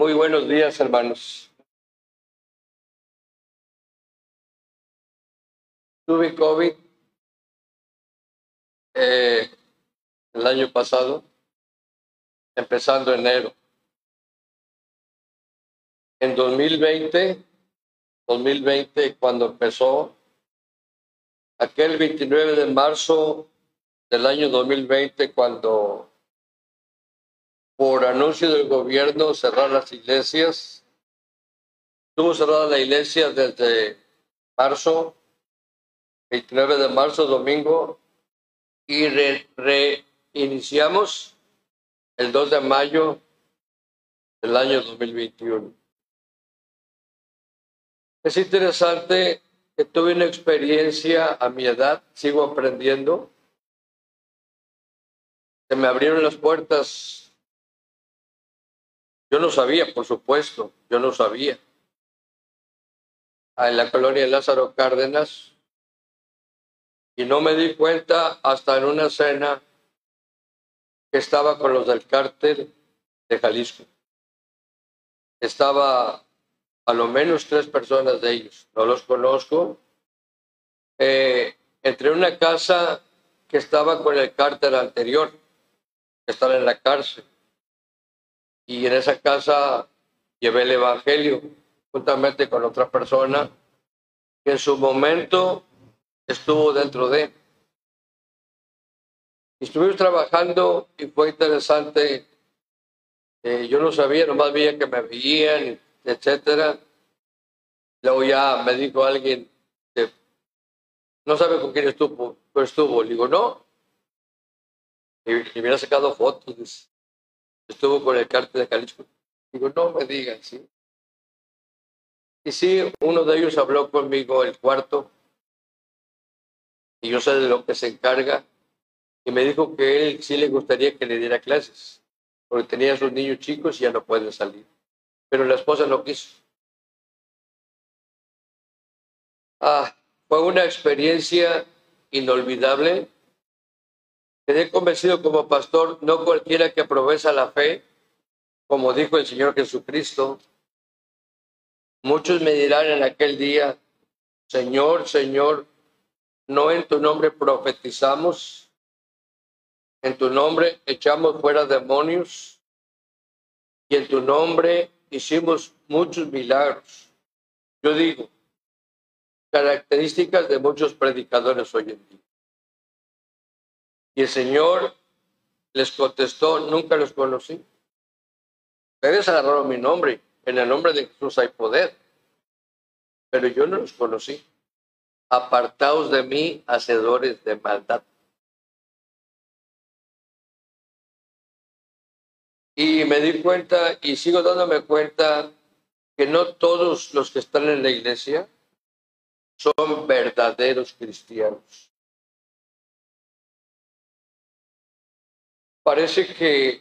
Muy buenos días, hermanos. Tuve COVID eh, el año pasado, empezando enero. En 2020, 2020, cuando empezó, aquel 29 de marzo del año 2020, cuando por anuncio del gobierno cerrar las iglesias. Estuvo cerrada la iglesia desde marzo, 29 de marzo, domingo, y reiniciamos el 2 de mayo del año 2021. Es interesante que tuve una experiencia a mi edad, sigo aprendiendo. Se me abrieron las puertas yo no sabía, por supuesto, yo no sabía. Ah, en la colonia Lázaro Cárdenas, y no me di cuenta hasta en una cena que estaba con los del cártel de Jalisco. Estaba a lo menos tres personas de ellos, no los conozco. Eh, entré una casa que estaba con el cártel anterior, que estaba en la cárcel y en esa casa llevé el Evangelio juntamente con otra persona que en su momento estuvo dentro de. Estuvimos trabajando y fue interesante. Eh, yo no sabía, nomás veía que me veían, etcétera. Luego ya me dijo alguien, no sabe con quién estuvo, pues estuvo. Le digo, no. Y, me hubiera sacado fotos estuvo con el cártel de Jalisco. Digo, no me digan, ¿sí? Y sí, uno de ellos habló conmigo el cuarto, y yo sé de lo que se encarga, y me dijo que él sí le gustaría que le diera clases, porque tenía sus niños chicos y ya no pueden salir. Pero la esposa no quiso. Ah, fue una experiencia inolvidable Quedé convencido como pastor, no cualquiera que aprovecha la fe, como dijo el Señor Jesucristo. Muchos me dirán en aquel día, Señor, Señor, no en tu nombre profetizamos, en tu nombre echamos fuera demonios y en tu nombre hicimos muchos milagros. Yo digo, características de muchos predicadores hoy en día. Y el Señor les contestó, nunca los conocí. Ustedes agarraron mi nombre, en el nombre de Jesús hay poder, pero yo no los conocí. Apartaos de mí, hacedores de maldad. Y me di cuenta y sigo dándome cuenta que no todos los que están en la iglesia son verdaderos cristianos. Parece que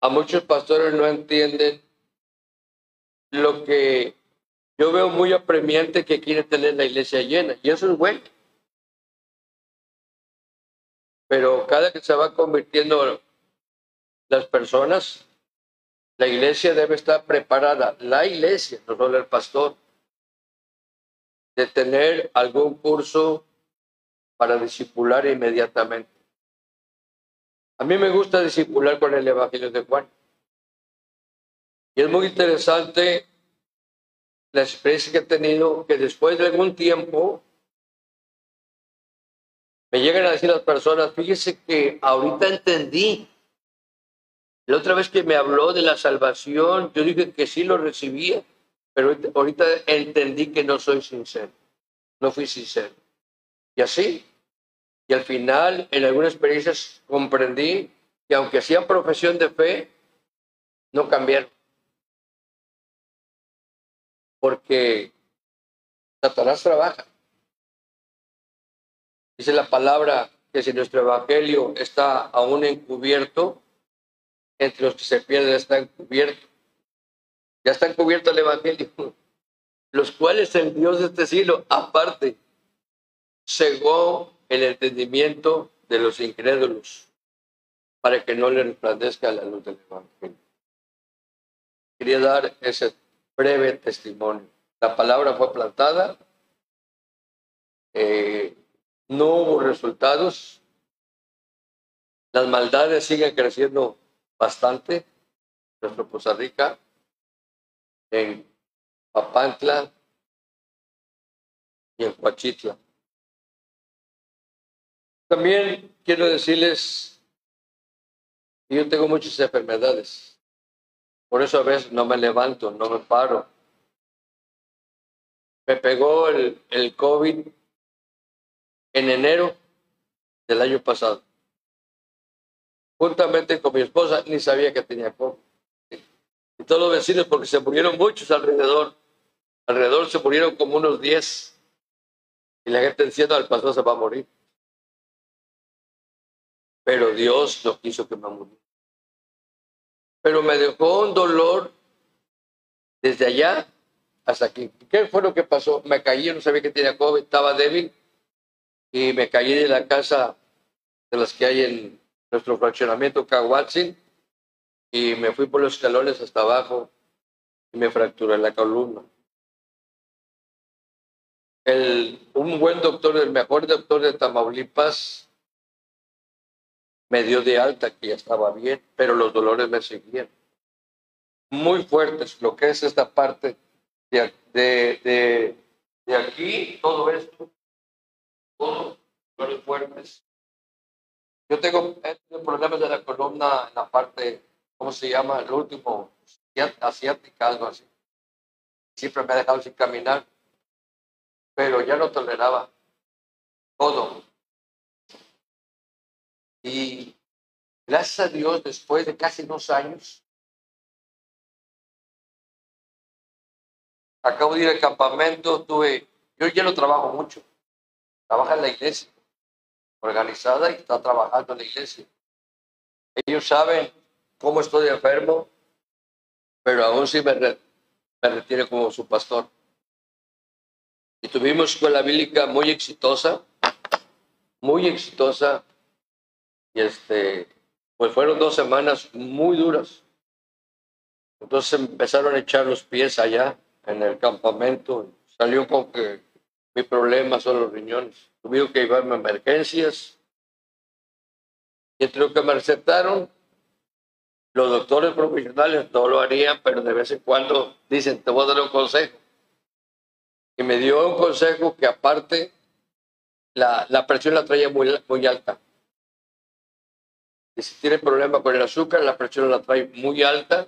a muchos pastores no entienden lo que yo veo muy apremiante que quiere tener la iglesia llena, y eso es bueno. Pero cada que se va convirtiendo las personas, la iglesia debe estar preparada, la iglesia, no solo el pastor, de tener algún curso para discipular inmediatamente. A mí me gusta discipular con el Evangelio de Juan. Y es muy interesante la experiencia que he tenido, que después de algún tiempo me llegan a decir las personas, fíjese que ahorita entendí. La otra vez que me habló de la salvación, yo dije que sí lo recibía, pero ahorita entendí que no soy sincero, no fui sincero. Y así, y al final, en algunas experiencias, comprendí que aunque hacían profesión de fe, no cambiaron. Porque Satanás trabaja. Dice la palabra que si nuestro evangelio está aún encubierto, entre los que se pierden está encubierto. Ya está encubierto el evangelio. Los cuales el Dios de este siglo, aparte, cegó el entendimiento de los incrédulos para que no le resplandezca la luz del Evangelio. quería dar ese breve testimonio. La palabra fue plantada, eh, no hubo resultados, las maldades siguen creciendo bastante en nuestro Costa Rica, en Papantla y en Coachitla. También quiero decirles que yo tengo muchas enfermedades. Por eso a veces no me levanto, no me paro. Me pegó el, COVID en enero del año pasado. Juntamente con mi esposa, ni sabía que tenía COVID. Y todos los vecinos, porque se murieron muchos alrededor. Alrededor se murieron como unos 10. Y la gente diciendo, al pastor se va a morir. Pero Dios no quiso que me muriera. Pero me dejó un dolor desde allá hasta aquí. ¿Qué fue lo que pasó? Me caí, no sabía que tenía COVID, estaba débil y me caí de la casa de las que hay en nuestro fraccionamiento Cahuatzin y me fui por los escalones hasta abajo y me fracturé la columna. Un buen doctor, el mejor doctor de Tamaulipas, me dio de alta que ya estaba bien, pero los dolores me seguían. Muy fuertes, lo que es esta parte de, de, de, aquí, todo esto, todo, dolores fuertes. Yo tengo, problemas de la columna en la parte, ¿cómo se llama? El último, asiática, algo así. Siempre me ha dejado sin caminar, pero ya no toleraba todo. Y gracias a Dios, después de casi dos años, acabo de ir al campamento, tuve, yo ya no trabajo mucho, trabaja en la iglesia, organizada y está trabajando en la iglesia. Ellos saben cómo estoy enfermo, pero aún sí me, me retiene como su pastor. Y tuvimos escuela bíblica muy exitosa, muy exitosa, y este, pues fueron dos semanas muy duras. Entonces empezaron a echar los pies allá en el campamento. Salió con que mi problema son los riñones. Tuvieron que llevarme a emergencias. Y entre lo que me recetaron, los doctores profesionales no lo harían, pero de vez en cuando dicen, te voy a dar un consejo. Y me dio un consejo que aparte la, la presión la traía muy, muy alta. Y si tiene problema con el azúcar, la presión la trae muy alta.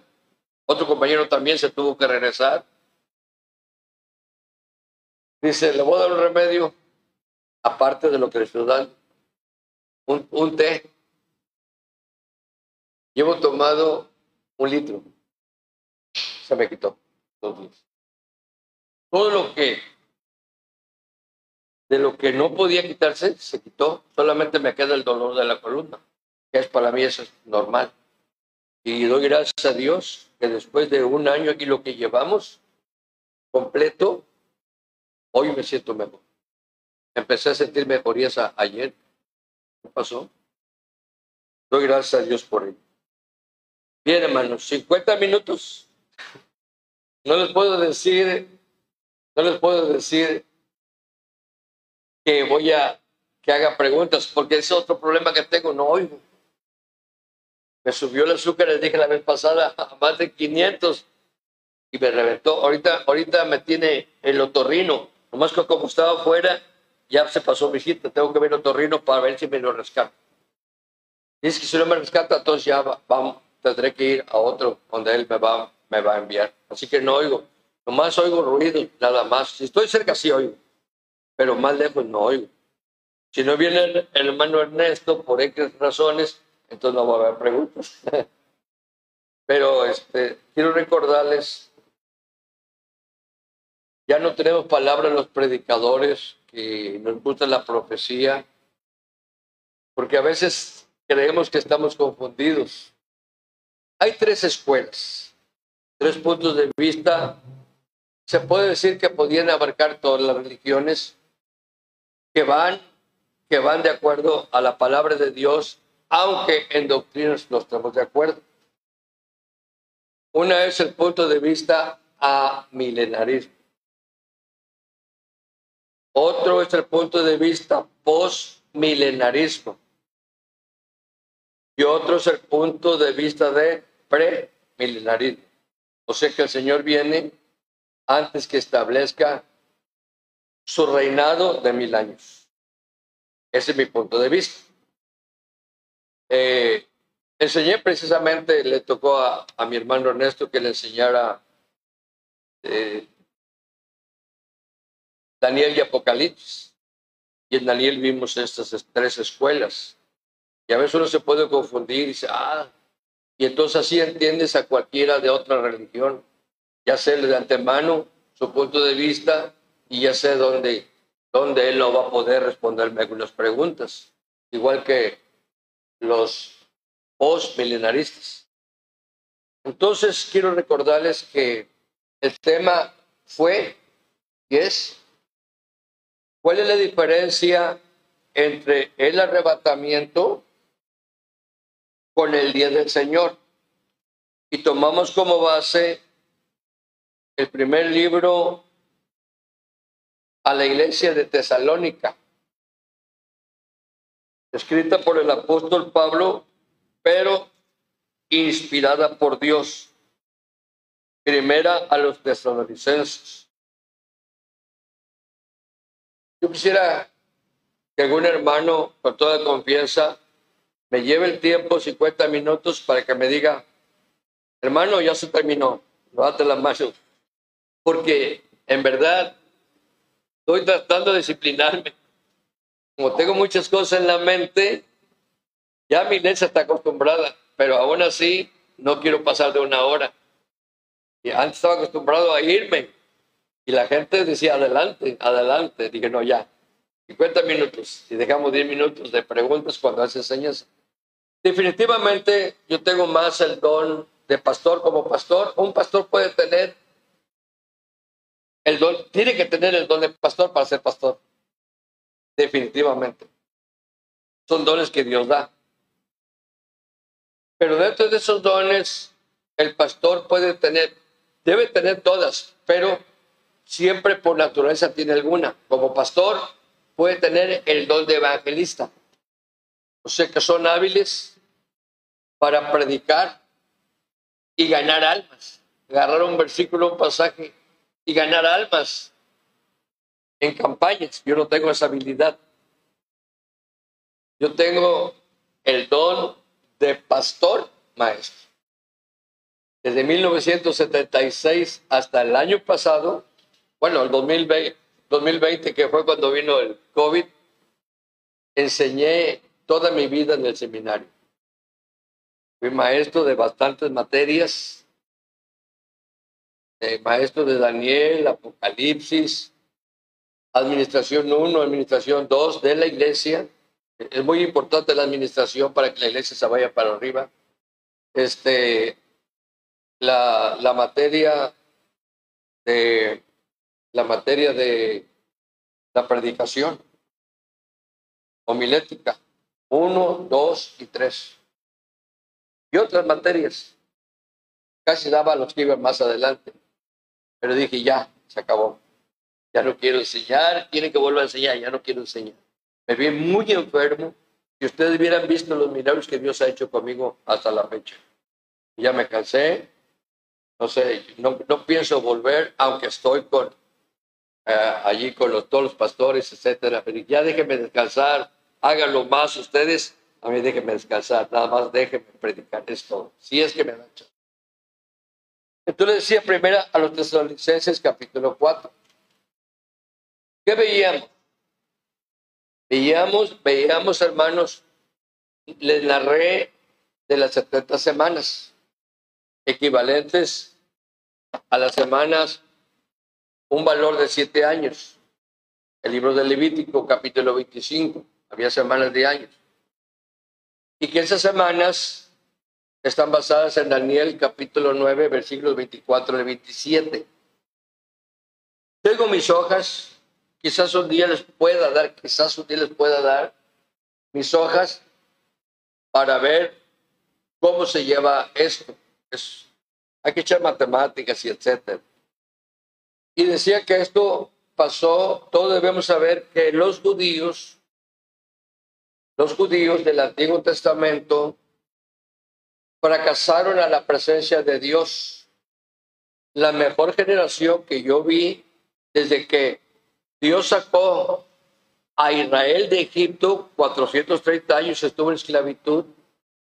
Otro compañero también se tuvo que regresar. Dice, le voy a dar un remedio, aparte de lo que le estoy dando. Un, un té. Llevo tomado un litro. Se me quitó. Todo lo que, de lo que no podía quitarse, se quitó. Solamente me queda el dolor de la columna que es para mí eso es normal. Y doy gracias a Dios que después de un año aquí lo que llevamos completo, hoy me siento mejor. Empecé a sentir mejorías ayer. ¿Qué pasó? Doy gracias a Dios por ello. Bien, hermanos, 50 minutos. No les puedo decir, no les puedo decir que voy a que haga preguntas, porque ese es otro problema que tengo, no oigo. Me subió el azúcar, les dije la vez pasada, a más de 500 y me reventó. Ahorita, ahorita me tiene el otorrino. Nomás que como estaba afuera, ya se pasó mi cita. Tengo que ver el otorrino para ver si me lo rescata. Dice que si no me rescata, entonces ya vamos, tendré que ir a otro donde él me va, me va a enviar. Así que no oigo. Nomás oigo ruido, nada más. Si estoy cerca, sí oigo. Pero más lejos no oigo. Si no viene el hermano Ernesto, por X razones, entonces no va a haber preguntas. Pero este, quiero recordarles, ya no tenemos palabras los predicadores que nos gusta la profecía, porque a veces creemos que estamos confundidos. Hay tres escuelas, tres puntos de vista. Se puede decir que podían abarcar todas las religiones que van, que van de acuerdo a la palabra de Dios aunque en doctrinas no estamos de acuerdo. Una es el punto de vista a milenarismo. Otro es el punto de vista post-milenarismo. Y otro es el punto de vista de pre-milenarismo. O sea que el Señor viene antes que establezca su reinado de mil años. Ese es mi punto de vista. Eh, enseñé precisamente, le tocó a, mi hermano Ernesto que le enseñara eh, Daniel y Apocalipsis. Y en Daniel vimos estas tres escuelas. Y a veces uno se puede confundir y ah, y entonces así entiendes a cualquiera de otra religión. Ya sé de antemano su punto de vista y ya sé dónde, dónde él no va a poder responderme algunas preguntas. Igual que los post-milenaristas. Entonces quiero recordarles que el tema fue y es ¿Cuál es la diferencia entre el arrebatamiento con el día del Señor? Y tomamos como base el primer libro a la iglesia de Tesalónica, escrita por el apóstol Pablo, pero inspirada por Dios. Primera a los tesalonicenses. Yo quisiera que algún hermano, con toda confianza, me lleve el tiempo, 50 minutos, para que me diga, hermano, ya se terminó, levante las manos. Porque en verdad estoy tratando de disciplinarme. Como tengo muchas cosas en la mente, ya mi mente está acostumbrada, pero aún así no quiero pasar de una hora. Y antes estaba acostumbrado a irme y la gente decía, adelante, adelante. Dije, no, ya, 50 minutos. Y dejamos 10 minutos de preguntas cuando hace enseñanza. Definitivamente yo tengo más el don de pastor como pastor. Un pastor puede tener el don, tiene que tener el don de pastor para ser pastor. Definitivamente. Son dones que Dios da. Pero dentro de esos dones, el pastor puede tener, debe tener todas, pero siempre por naturaleza tiene alguna. Como pastor puede tener el don de evangelista. O sea que son hábiles para predicar y ganar almas. Agarrar un versículo, un pasaje y ganar almas en campañas. Yo no tengo esa habilidad. Yo tengo el don de pastor maestro. Desde 1976 hasta el año pasado, bueno, el 2020, 2020, que fue cuando vino el COVID, enseñé toda mi vida en el seminario. Fui maestro de bastantes materias, eh, maestro de Daniel, Apocalipsis, Administración 1, Administración 2 de la iglesia. Es muy importante la administración para que la iglesia se vaya para arriba. Este, la, la materia de la materia de la predicación homilética, uno, dos y tres. Y otras materias. Casi daba los que iban más adelante. Pero dije, ya, se acabó. Ya no quiero enseñar, tiene que volver a enseñar, ya no quiero enseñar. Me vi muy enfermo y ustedes hubieran visto los milagros que Dios ha hecho conmigo hasta la fecha. Ya me cansé, no sé, no, no pienso volver, aunque estoy con eh, allí con los, todos los pastores, etcétera. Pero ya déjenme descansar, háganlo más ustedes, a mí déjenme descansar, nada más déjenme predicar esto, si es que me dan chance. Entonces decía primera a los tesalonicenses capítulo 4. ¿Qué veíamos? Veíamos, veíamos hermanos, les narré de las 70 semanas, equivalentes a las semanas un valor de siete años. El libro del Levítico, capítulo 25, había semanas de años. Y que esas semanas están basadas en Daniel, capítulo 9, versículos 24 y 27. Tengo mis hojas, quizás un día les pueda dar, quizás un día les pueda dar mis hojas para ver cómo se lleva esto. Es hay que echar matemáticas y etcétera. Y decía que esto pasó, todos debemos saber que los judíos, los judíos del Antiguo Testamento, fracasaron a la presencia de Dios. La mejor generación que yo vi desde que Dios sacó a Israel de Egipto, 430 años estuvo en esclavitud,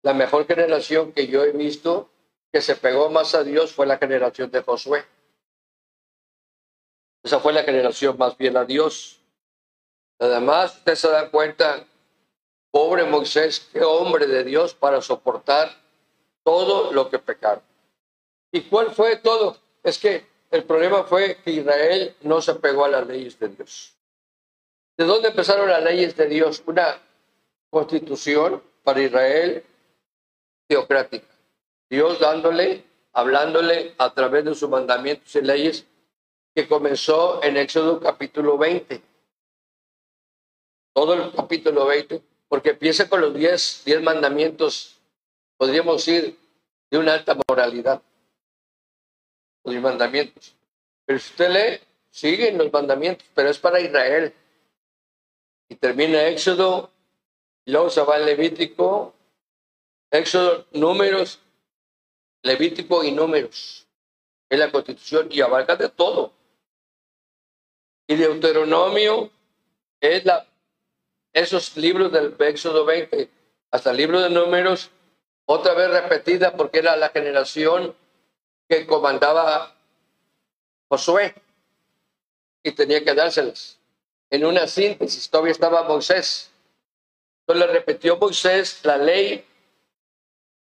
la mejor generación que yo he visto que se pegó más a Dios fue la generación de Josué. Esa fue la generación más fiel a Dios. Además, usted se da cuenta, pobre Moisés, qué hombre de Dios para soportar todo lo que pecaron. ¿Y cuál fue todo? Es que el problema fue que Israel no se pegó a las leyes de Dios. ¿De dónde empezaron las leyes de Dios? Una constitución para Israel teocrática. Dios dándole, hablándole a través de sus mandamientos y leyes que comenzó en Éxodo capítulo 20. Todo el capítulo 20, porque empieza con los 10, 10 mandamientos, podríamos decir, de una alta moralidad. Los mandamientos. Pero si usted lee, siguen los mandamientos, pero es para Israel. Y termina Éxodo, y luego se va al Levítico, Éxodo, números, Levítico y números. Es la constitución y abarca de todo. Y Deuteronomio es la, esos libros del Éxodo 20 hasta el libro de números, otra vez repetida porque era la generación que comandaba Josué y tenía que dárselas. En una síntesis, todavía estaba Moisés. Entonces le repitió Moisés la ley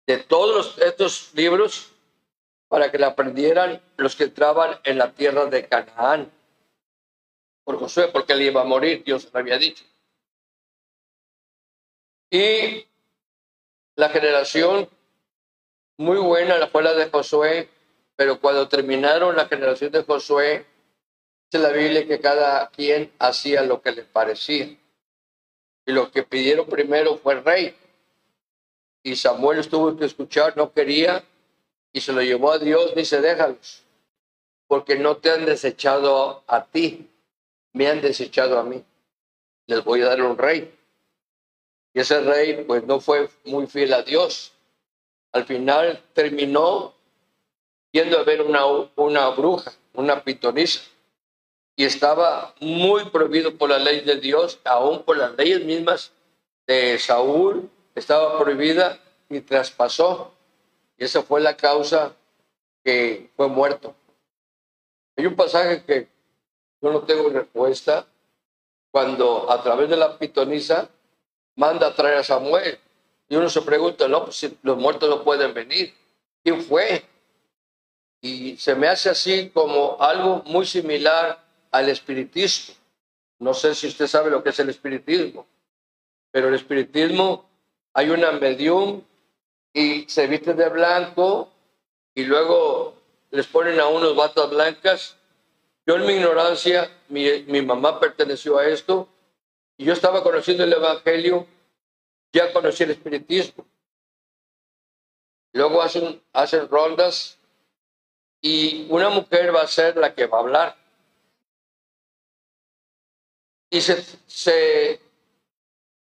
de todos estos libros para que la aprendieran los que entraban en la tierra de Canaán por Josué, porque él iba a morir, Dios le había dicho. Y la generación muy buena fue la de Josué, pero cuando terminaron la generación de Josué, dice la Biblia que cada quien hacía lo que le parecía. Y lo que pidieron primero fue rey. Y Samuel estuvo que escuchar, no quería, y se lo llevó a Dios, dice, déjalos, porque no te han desechado a ti, me han desechado a mí. Les voy a dar un rey. Y ese rey pues no fue muy fiel a Dios. Al final terminó yendo a ver una, una bruja, una pitonisa. Y estaba muy prohibido por la ley de Dios, aún por las leyes mismas de Saúl, estaba prohibida y traspasó. Y esa fue la causa que fue muerto. Hay un pasaje que yo no tengo respuesta cuando a través de la pitonisa manda a traer a Samuel. Y uno se pregunta, no, pues si los muertos no pueden venir. ¿Quién fue? Y se me hace así como algo muy similar al espiritismo. No sé si usted sabe lo que es el espiritismo, pero el espiritismo hay una medium y se viste de blanco y luego les ponen a unos batas blancas yo en mi ignorancia, mi, mamá perteneció a esto, y yo estaba conociendo el Evangelio, ya conocí el Espiritismo. Luego hacen, hacen rondas y una mujer va a ser la que va a hablar. Y se, se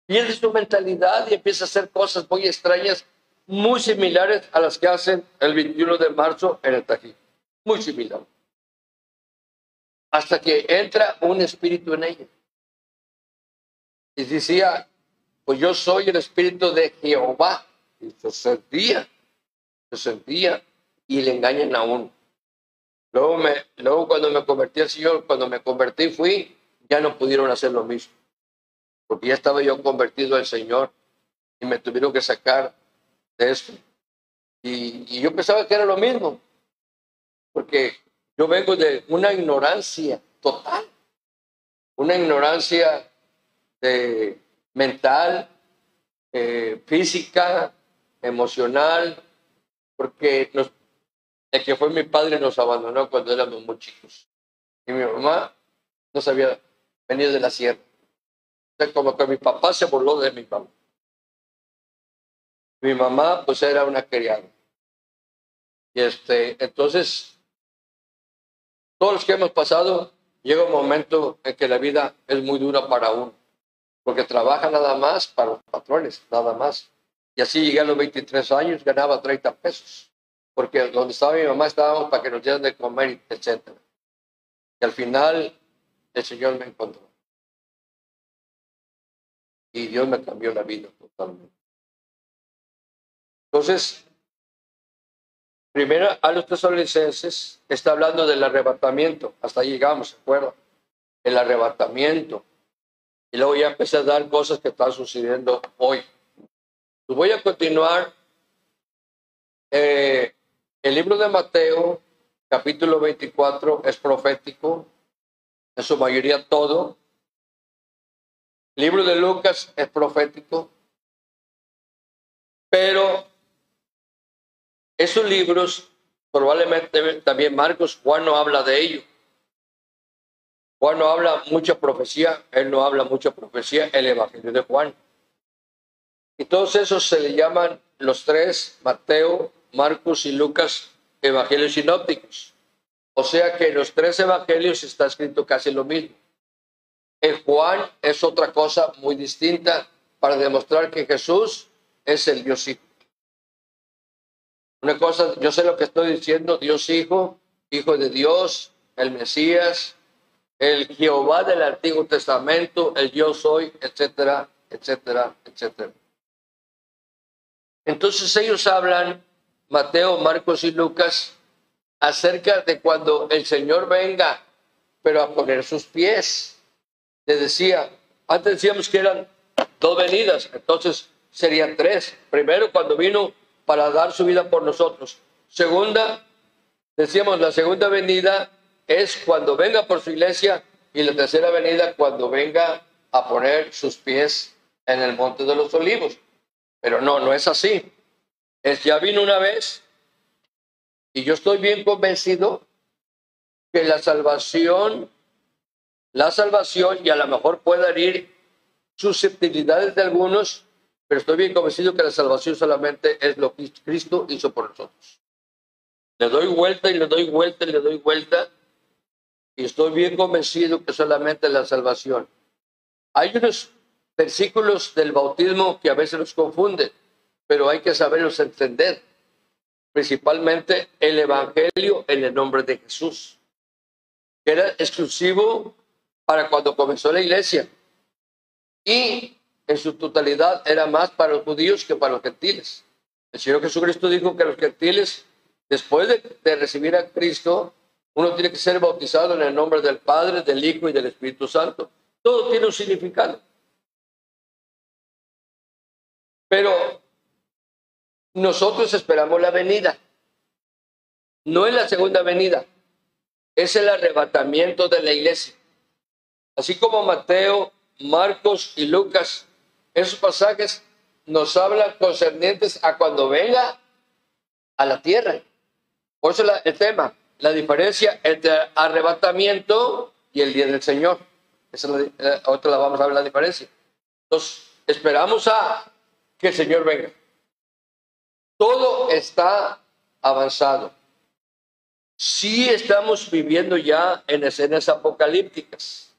pierde su mentalidad y empieza a hacer cosas muy extrañas, muy similares a las que hacen el 21 de marzo en el Tají. Muy similares hasta que entra un espíritu en ella. Y decía, pues yo soy el espíritu de Jehová. Y se sentía, se sentía y le engañan a uno. Luego, me, luego cuando me convertí al Señor, cuando me convertí fui, ya no pudieron hacer lo mismo. Porque ya estaba yo convertido al Señor y me tuvieron que sacar de eso. Y, yo pensaba que era lo mismo. Porque yo vengo de una ignorancia total, una ignorancia de, mental, eh, física, emocional, porque el que fue mi padre nos abandonó cuando éramos muy chicos. Y mi mamá no sabía venir de la sierra. Como que mi papá se voló de mi mamá. Mi mamá, pues, era una criada. Y este, entonces, todos los que hemos pasado, llega un momento en que la vida es muy dura para uno, porque trabaja nada más para los patrones, nada más. Y así llegué a los 23 años, ganaba 30 pesos, porque donde estaba mi mamá estábamos para que nos dieran de comer, etc. Y al final, el Señor me encontró. Y Dios me cambió la vida totalmente. Entonces, primero a los tesalonicenses está hablando del arrebatamiento. Hasta ahí llegamos, ¿se acuerdan? El arrebatamiento. Y luego ya empecé a dar cosas que están sucediendo hoy. Pues voy a continuar. Eh, el libro de Mateo, capítulo 24, es profético, en su mayoría todo. El libro de Lucas es profético, pero esos libros, probablemente también Marcos, Juan no habla de ello. Juan no habla mucha profecía, él no habla mucha profecía, el Evangelio de Juan. Y todos esos se le llaman los tres, Mateo, Marcos y Lucas, evangelios sinópticos. O sea que en los tres evangelios está escrito casi lo mismo. El Juan es otra cosa muy distinta para demostrar que Jesús es el Dios Hijo. Una cosa, yo sé lo que estoy diciendo, Dios Hijo, Hijo de Dios, el Mesías, el Jehová del Antiguo Testamento, el yo soy, etcétera, etcétera, etcétera. Entonces ellos hablan, Mateo, Marcos y Lucas, acerca de cuando el Señor venga, pero a poner sus pies. Les decía, antes decíamos que eran dos venidas, entonces serían tres. Primero, cuando vino para dar su vida por nosotros. Segunda, decíamos, la segunda venida es cuando venga por su iglesia y la tercera venida cuando venga a poner sus pies en el monte de los olivos. Pero no, no es así. Es ya vino una vez y yo estoy bien convencido que la salvación, la salvación, y a lo mejor pueda herir susceptibilidades de algunos, pero estoy bien convencido que la salvación solamente es lo que Cristo hizo por nosotros. Le doy vuelta y le doy vuelta y le doy vuelta. Y estoy bien convencido que solamente la salvación. Hay unos versículos del bautismo que a veces los confunden, pero hay que saberlos entender. Principalmente el Evangelio en el nombre de Jesús, que era exclusivo para cuando comenzó la iglesia. Y en su totalidad era más para los judíos que para los gentiles. El Señor Jesucristo dijo que los gentiles, después de, recibir a Cristo, uno tiene que ser bautizado en el nombre del Padre, del Hijo y del Espíritu Santo. Todo tiene un significado. Pero nosotros esperamos la venida. No es la segunda venida, es el arrebatamiento de la iglesia. Así como Mateo, Marcos y Lucas esos pasajes nos hablan concernientes a cuando venga a la tierra. Por eso el tema, la diferencia entre arrebatamiento y el día del Señor. Esa la, otra la vamos a ver la diferencia. Entonces, esperamos a que el Señor venga. Todo está avanzado. Sí estamos viviendo ya en escenas apocalípticas,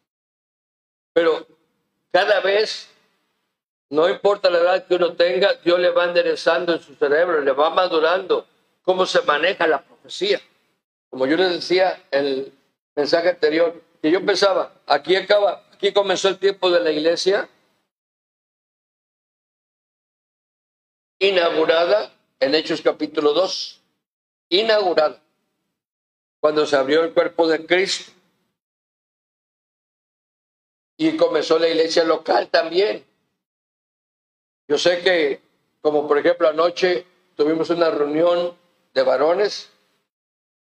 pero cada vez no importa la edad que uno tenga, Dios le va enderezando en su cerebro, le va madurando cómo se maneja la profecía. Como yo les decía en el mensaje anterior, que yo pensaba, aquí acaba, aquí comenzó el tiempo de la iglesia, inaugurada en Hechos capítulo 2, inaugurada, cuando se abrió el cuerpo de Cristo. Y comenzó la iglesia local también, yo sé que, como por ejemplo anoche tuvimos una reunión de varones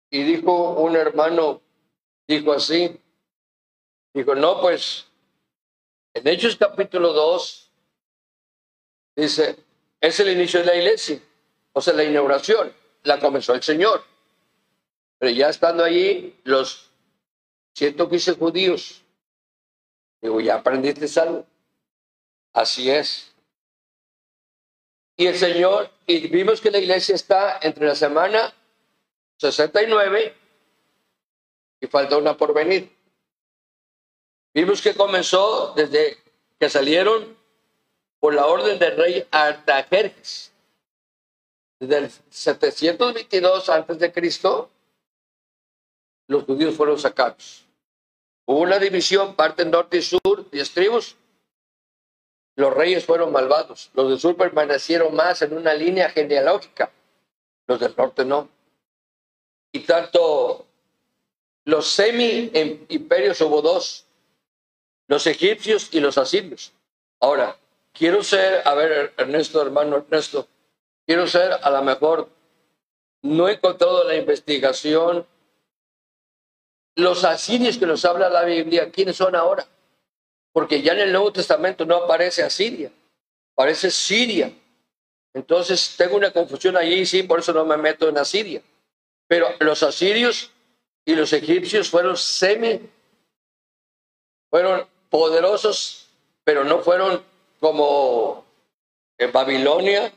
y dijo un hermano, dijo así, dijo, no, pues en Hechos capítulo 2 dice, es el inicio de la iglesia, o sea, la inauguración, la comenzó el Señor. Pero ya estando allí, los 115 judíos, digo, ¿ya aprendiste algo? Así es. Y el Señor, y vimos que la iglesia está entre la semana 69 y falta una por venir. Vimos que comenzó desde que salieron por la orden del rey Artajerjes. Desde el 722 antes de Cristo, los judíos fueron sacados. Hubo una división, parte norte y sur, diez tribus. Los reyes fueron malvados. Los del sur permanecieron más en una línea genealógica. Los del norte no. Y tanto los semi-imperios hubo dos, los egipcios y los asirios. Ahora, quiero ser, a ver, Ernesto, hermano Ernesto, quiero ser a lo mejor, no he encontrado la investigación, los asirios que nos habla la Biblia, ¿quiénes son ahora? Porque ya en el Nuevo Testamento no aparece Asiria, aparece Siria. Entonces tengo una confusión allí, sí, por eso no me meto en Asiria. Pero los asirios y los egipcios fueron semi, fueron poderosos, pero no fueron como en Babilonia,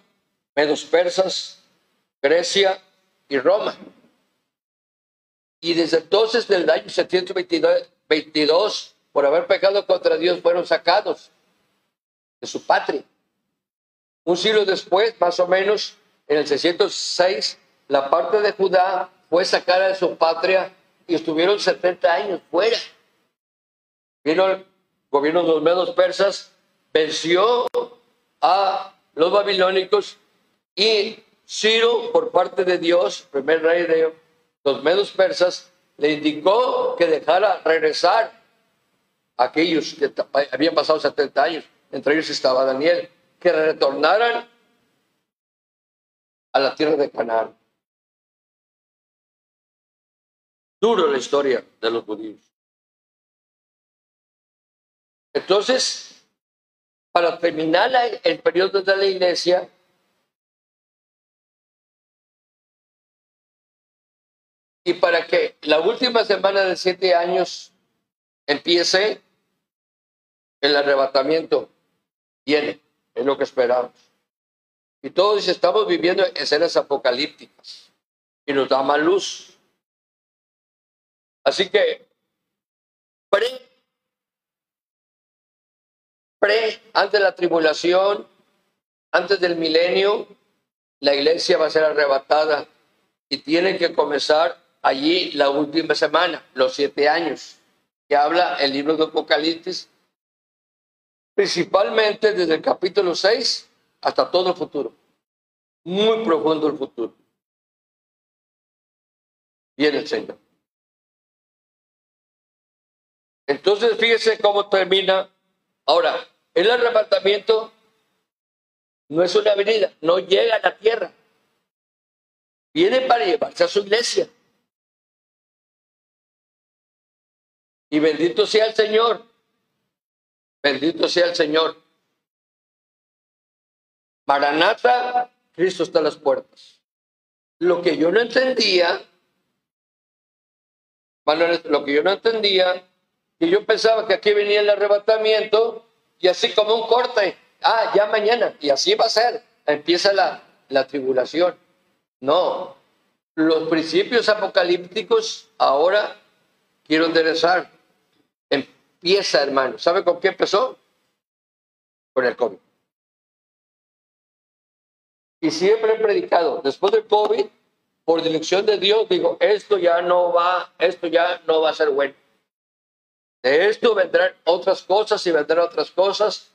medos persas, Grecia y Roma. Y desde entonces, del año 722, por haber pecado contra Dios, fueron sacados de su patria. Un siglo después, más o menos, en el 606, la parte de Judá fue sacada de su patria y estuvieron 70 años fuera. Vino el gobierno de los medos persas, venció a los babilónicos y Ciro, por parte de Dios, primer rey de los medos persas, le indicó que dejara regresar a aquellos que habían pasado 70 años, entre ellos estaba Daniel, que retornaran a la tierra de Canaán. Duro la historia de los judíos. Entonces, para terminar el periodo de la iglesia, y para que la última semana de siete años empiece, el arrebatamiento viene, es lo que esperamos. Y todos estamos viviendo escenas apocalípticas y nos da más luz. Así que, pre, pre, antes de la tribulación, antes del milenio, la iglesia va a ser arrebatada y tiene que comenzar allí la última semana, los siete años, que habla el libro de Apocalipsis, principalmente desde el capítulo 6 hasta todo el futuro. Muy profundo el futuro. Viene el Señor. Entonces, fíjese cómo termina. Ahora, el arrebatamiento no es una avenida, no llega a la tierra. Viene para llevarse a su iglesia. Y bendito sea el Señor. Bendito sea el Señor. Maranata, Cristo está a las puertas. Lo que yo no entendía, lo que yo no entendía y yo pensaba que aquí venía el arrebatamiento y así como un corte, ah, ya mañana, y así va a ser, empieza la, la tribulación. No, los principios apocalípticos ahora quiero enderezar. Empieza, hermano. ¿Sabe con qué empezó? Con el COVID. Y siempre he predicado, después del COVID, por dirección de Dios, digo, esto ya no va, esto ya no va a ser bueno. De esto vendrán otras cosas y vendrán otras cosas,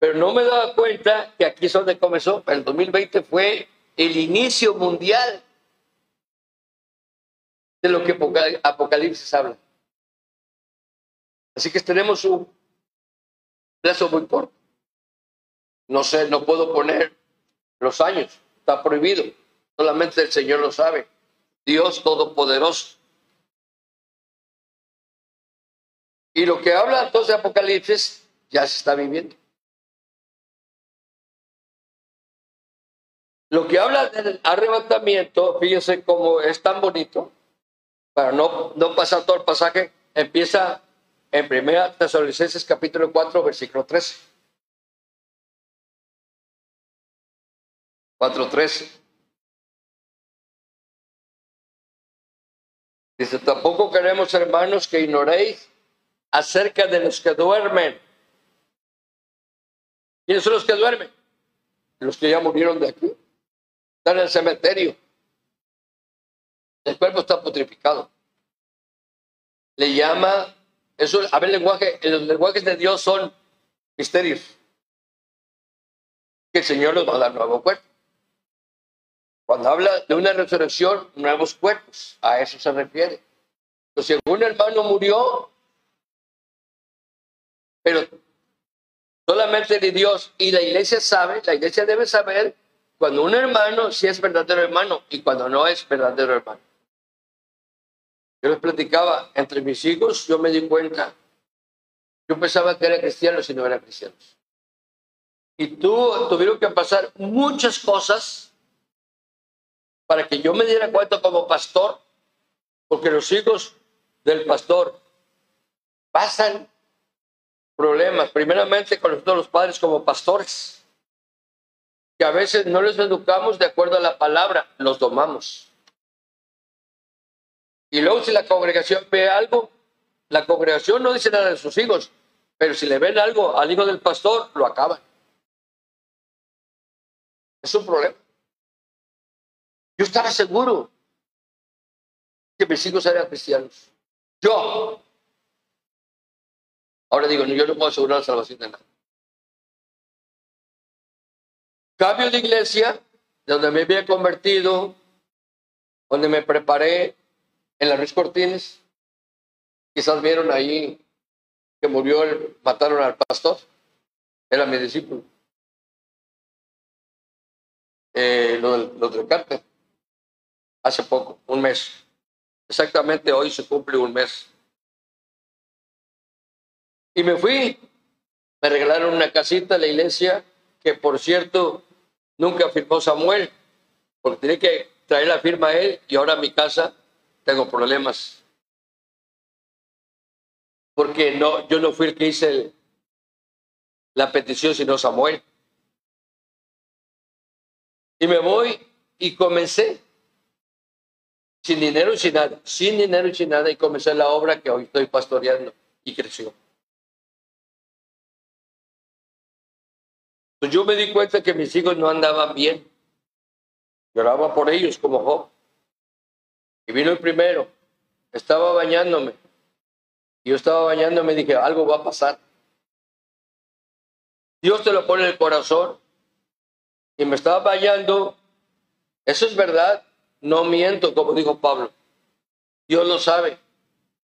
pero no me daba cuenta que aquí es donde comenzó. El 2020 fue el inicio mundial de lo que Apocalipsis habla. Así que tenemos un plazo muy corto. No sé, no puedo poner los años, está prohibido. Solamente el Señor lo sabe. Dios Todopoderoso. Y lo que habla entonces Apocalipsis ya se está viviendo. Lo que habla del arrebatamiento, fíjense cómo es tan bonito, para no, no pasar todo el pasaje, empieza en 1 Tesalonicenses capítulo 4, versículo 13. 4.13. Dice, tampoco queremos, hermanos, que ignoréis acerca de los que duermen. ¿Quiénes son los que duermen? Los que ya murieron de aquí. Están en el cementerio. El cuerpo está putrificado. Le llama, eso, a ver, el lenguaje, los lenguajes de Dios son misterios. Que el Señor nos va a dar nuevo cuerpo. Cuando habla de una resurrección, nuevos cuerpos, a eso se refiere. Entonces, si un hermano murió, pero solamente de Dios y la iglesia sabe, la iglesia debe saber cuando un hermano sí es verdadero hermano y cuando no es verdadero hermano. Yo les platicaba, entre mis hijos yo me di cuenta, yo pensaba que era cristiano y no era cristiano. Y tuvieron que pasar muchas cosas para que yo me diera cuenta como pastor, porque los hijos del pastor pasan problemas, primeramente con nosotros los padres como pastores, que a veces no les educamos de acuerdo a la palabra, los domamos. Y luego si la congregación ve algo, la congregación no dice nada de sus hijos, pero si le ven algo al hijo del pastor, lo acaban. Es un problema. Yo estaba seguro que mis hijos eran cristianos. Yo. Ahora digo, yo no puedo asegurar la salvación de nadie. Cambio de iglesia, donde me había convertido, donde me preparé en la Ruiz Cortines. Quizás vieron ahí que murió, el, mataron al pastor. Era mi discípulo. Eh, lo, lo del cártel. Hace poco, un mes. Exactamente hoy se cumple un mes. Y me fui. Me regalaron una casita en la iglesia que, por cierto, nunca firmó Samuel, porque tenía que traer la firma a él y ahora mi casa tengo problemas. Porque no, yo no fui el que hice la petición, sino Samuel. Y me voy y comencé sin dinero y sin nada, sin dinero y sin nada, y comencé la obra que hoy estoy pastoreando y creció. Pues yo me di cuenta que mis hijos no andaban bien. Lloraba por ellos como Job. Y vino el primero, estaba bañándome. Yo estaba bañándome y dije, algo va a pasar. Dios te lo pone en el corazón. Y me estaba bañando. Eso es verdad. No miento, como dijo Pablo. Dios lo sabe.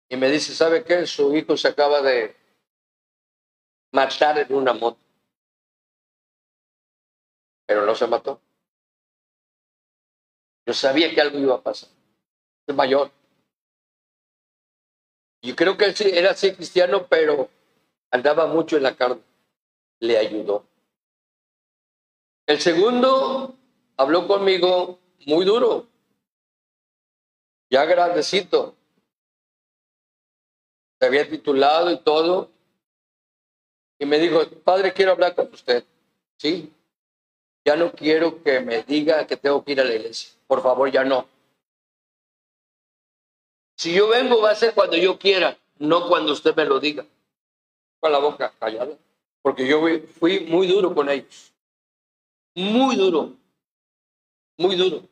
Y me dice, ¿sabe qué? Su hijo se acaba de matar en una moto. Pero no se mató. Yo sabía que algo iba a pasar. Es mayor. Yo creo que él era así cristiano, pero andaba mucho en la carne. Le ayudó. El segundo habló conmigo muy duro ya grandecito. Se había titulado y todo. Y me dijo, padre, quiero hablar con usted. Sí. Ya no quiero que me diga que tengo que ir a la iglesia. Por favor, ya no. Si yo vengo va a ser cuando yo quiera, no cuando usted me lo diga. Con la boca callada. Porque yo fui muy duro con ellos. Muy duro. Muy duro.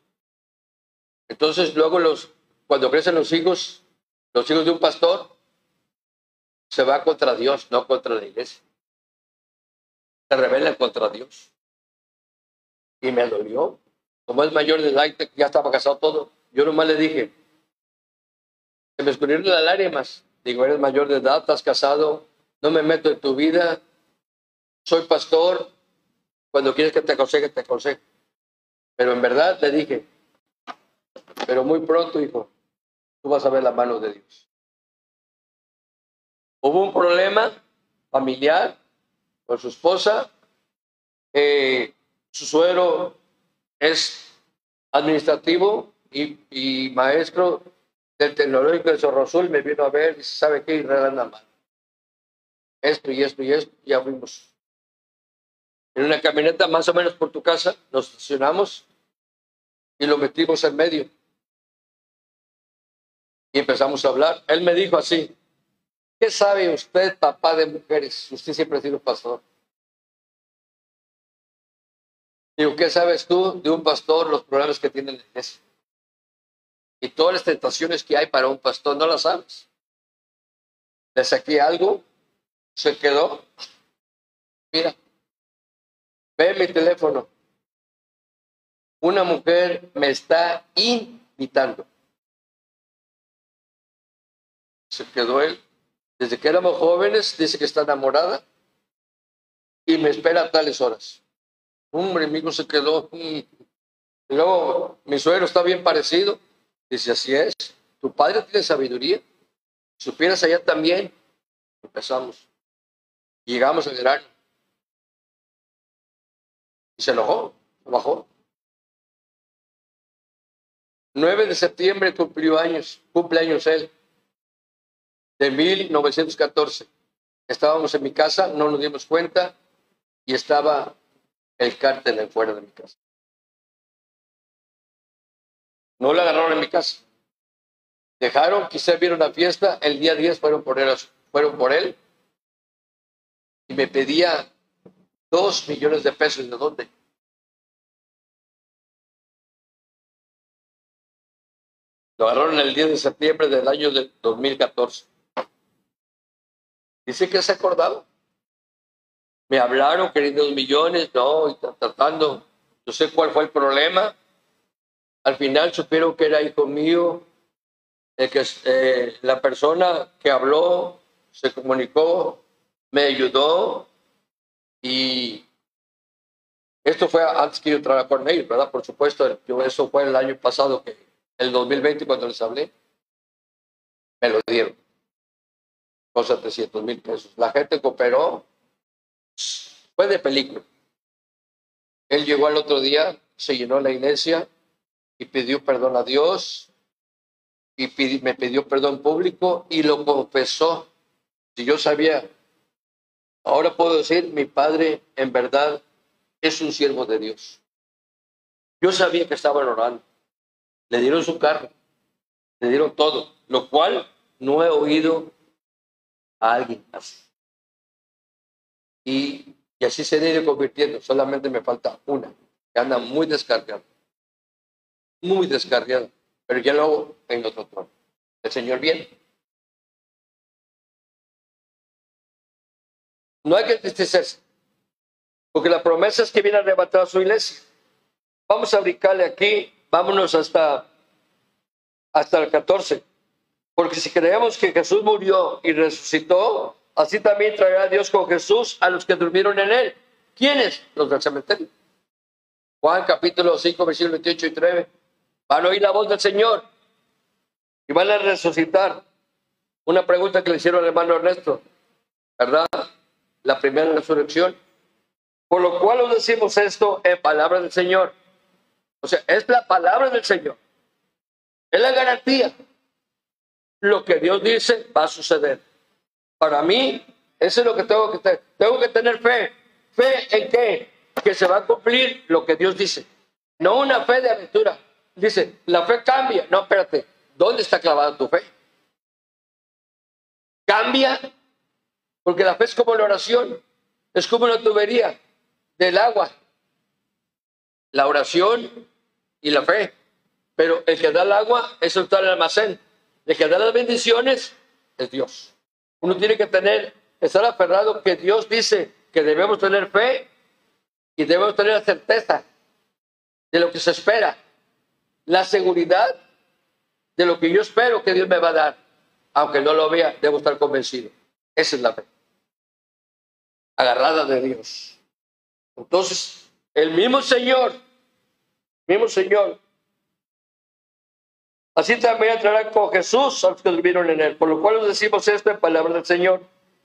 Entonces luego los cuando crecen los hijos, los hijos de un pastor, se va contra Dios, no contra la iglesia. Se rebelan contra Dios. Y me dolió. Como es mayor de edad, ya estaba casado todo, yo nomás le dije, se me escurrieron las lágrimas. Digo, eres mayor de edad, estás casado, no me meto en tu vida, soy pastor, cuando quieres que te aconseje, te aconseje. Pero en verdad le dije, pero muy pronto, hijo, tú vas a ver la mano de Dios. Hubo un problema familiar con su esposa. Eh, su suegro es administrativo y, maestro del tecnológico de Cerro Azul. Me vino a ver y ¿sabe qué? Israel mal. Esto y esto y esto. Ya fuimos en una camioneta más o menos por tu casa. Nos estacionamos y lo metimos en medio Y empezamos a hablar. Él me dijo así, ¿qué sabe usted, papá de mujeres? Usted siempre ha sido pastor. Digo, ¿qué sabes tú de un pastor, los problemas que tiene la iglesia? Y todas las tentaciones que hay para un pastor, no las sabes. Le saqué algo, se quedó. Mira, ve mi teléfono. Una mujer me está invitando. Se quedó él. Desde que éramos jóvenes, dice que está enamorada y me espera a tales horas. Hombre, mi hijo se quedó. Y luego, mi suegro está bien parecido. Dice, así es. Tu padre tiene sabiduría. Supieras allá también. Empezamos. Llegamos al verano. Y se enojó, bajó. 9 de septiembre cumplió años, cumpleaños él, de 1914. Estábamos en mi casa, no nos dimos cuenta y estaba el cártel en fuera de mi casa. No lo agarraron en mi casa. Dejaron, quizás vieron la fiesta, el día 10 fueron por él, fueron por él y me pedía dos millones de pesos. ¿De dónde? Lo agarraron el 10 de septiembre del año de 2014. Dice que se acordaba. Me hablaron queriendo millones, no, y tratando. No sé cuál fue el problema. Al final supieron que era hijo mío, que eh, la persona que habló se comunicó, me ayudó y esto fue antes que yo trabajara con ellos, ¿verdad? Por supuesto, yo, eso fue el año pasado que el 2020 cuando les hablé, me lo dieron. Con 700 mil pesos. La gente cooperó. Fue de película. Él llegó al otro día, se llenó la iglesia y pidió perdón a Dios y me pidió perdón público y lo confesó. Si yo sabía, ahora puedo decir, mi padre en verdad es un siervo de Dios. Yo sabía que estaban orando. Le dieron su carro, le dieron todo, lo cual no he oído a alguien así. Y, así se ha ido convirtiendo, solamente me falta una, que anda muy descargada, muy descargada, pero ya luego en otro trono. El Señor viene. No hay que entristecerse, porque la promesa es que viene a arrebatar su iglesia. Vamos a brincarle aquí Vámonos hasta, hasta el 14. Porque si creemos que Jesús murió y resucitó, así también traerá Dios con Jesús a los que durmieron en él. ¿Quiénes? Los del cementerio. Juan capítulo 5, versículos 28 y 3. Van a oír la voz del Señor y van a resucitar. Una pregunta que le hicieron al hermano Ernesto, ¿verdad? La primera resurrección. Por lo cual os decimos esto en palabras del Señor o sea, es la palabra del Señor. Es la garantía. Lo que Dios dice va a suceder. Para mí, eso es lo que tengo que tener. Tengo que tener fe. ¿Fe en qué? Que se va a cumplir lo que Dios dice. No una fe de aventura. Dice, la fe cambia. No, espérate. ¿Dónde está clavada tu fe? Cambia. Porque la fe es como la oración. Es como una tubería del agua. La oración y la fe. Pero el que da el agua es el tal almacén. El que da las bendiciones es Dios. Uno tiene que tener, estar aferrado que Dios dice que debemos tener fe y debemos tener la certeza de lo que se espera. La seguridad de lo que yo espero que Dios me va a dar. Aunque no lo vea, debo estar convencido. Esa es la fe. Agarrada de Dios. Entonces, el mismo Señor mismo Señor. Así también entrará con Jesús a los que durmieron en él. Por lo cual os decimos esto en palabra del Señor,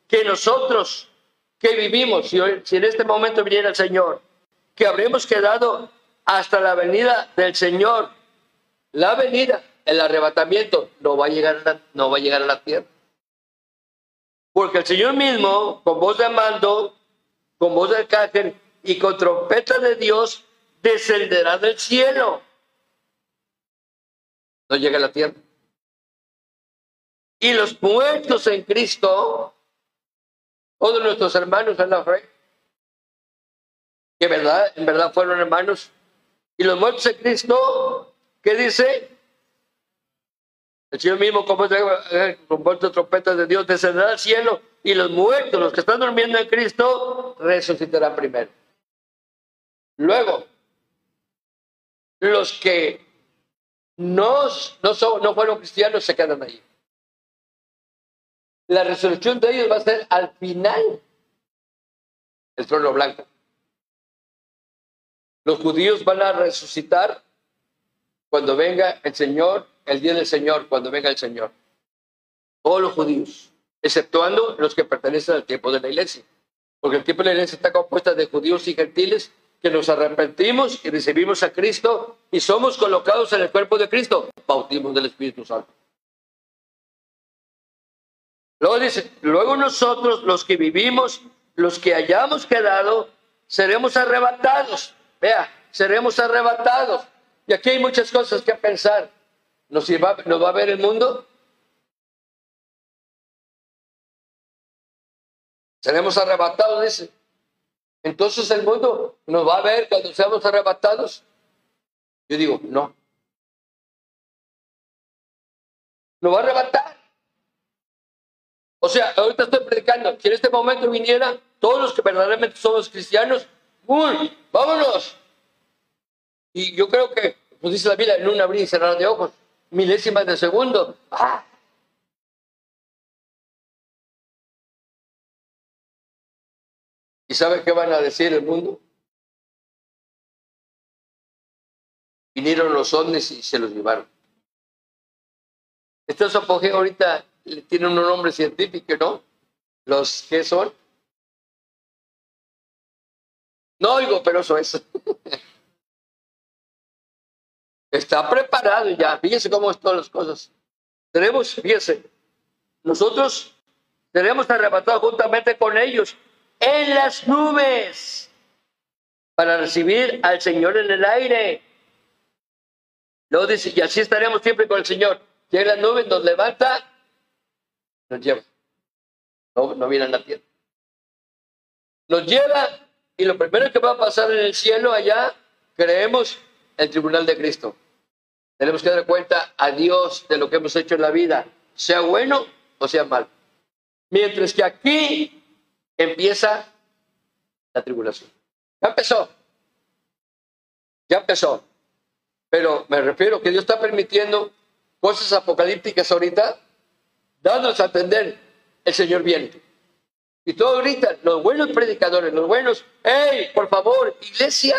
que nosotros que vivimos, si, si en este momento viniera el Señor, que habremos quedado hasta la venida del Señor, la venida, el arrebatamiento, no va a llegar a la, no va a, llegar a la tierra. Porque el Señor mismo, con voz de mando, con voz de arcángel y con trompeta de Dios, descenderá del cielo. No llega a la tierra. y los muertos en Cristo, todos nuestros hermanos en la fe, que verdad, en verdad fueron hermanos, y los muertos en Cristo, ¿qué dice? El Señor mismo, como eh, con voz de trompeta de Dios, descenderá al cielo y los muertos, los que están durmiendo en Cristo, resucitarán primero. Luego, los que no, no, son, no fueron cristianos se quedan ahí. La resurrección de ellos va a ser al final el trono blanco. Los judíos van a resucitar cuando venga el Señor, el día del Señor, cuando venga el Señor. Todos los judíos, exceptuando los que pertenecen al tiempo de la iglesia. Porque el tiempo de la iglesia está compuesta de judíos y gentiles que nos arrepentimos y recibimos a Cristo y somos colocados en el cuerpo de Cristo, bautismo del Espíritu Santo. Luego dice, luego nosotros los que vivimos, los que hayamos quedado, seremos arrebatados. Vea, seremos arrebatados. Y aquí hay muchas cosas que pensar. ¿Nos va, ¿Nos va a ver el mundo? Seremos arrebatados, dice. Entonces el mundo nos va a ver cuando seamos arrebatados. Yo digo, no. Nos va a arrebatar. O sea, ahorita estoy predicando, si en este momento viniera todos los que verdaderamente somos cristianos, ¡uy! ¡Vámonos! Y yo creo que, pues dice la Biblia, en un abrir y cerrar de ojos, milésimas de segundo. ¡Ah! ¿Y sabe qué van a decir el mundo? Vinieron los ovnis y se los llevaron. Estos apogeo ahorita tienen un nombre científico, ¿no? Los que son. No oigo, pero eso es. Está preparado ya. Fíjense cómo es todas las cosas. Tenemos, fíjense, nosotros tenemos arrebatado juntamente con ellos en las nubes para recibir al Señor en el aire. Luego dice, y así estaremos siempre con el Señor. Llega la nube, nos levanta, nos lleva. No, no viene a la tierra. Nos lleva y lo primero que va a pasar en el cielo allá, creemos, el tribunal de Cristo. Tenemos que dar cuenta a Dios de lo que hemos hecho en la vida, sea bueno o sea malo. Mientras que aquí empieza la tribulación. Ya empezó. Ya empezó. Pero me refiero que Dios está permitiendo cosas apocalípticas ahorita, dándonos a entender, el Señor viene. Y todo ahorita, los buenos predicadores, los buenos, hey, por favor, iglesia,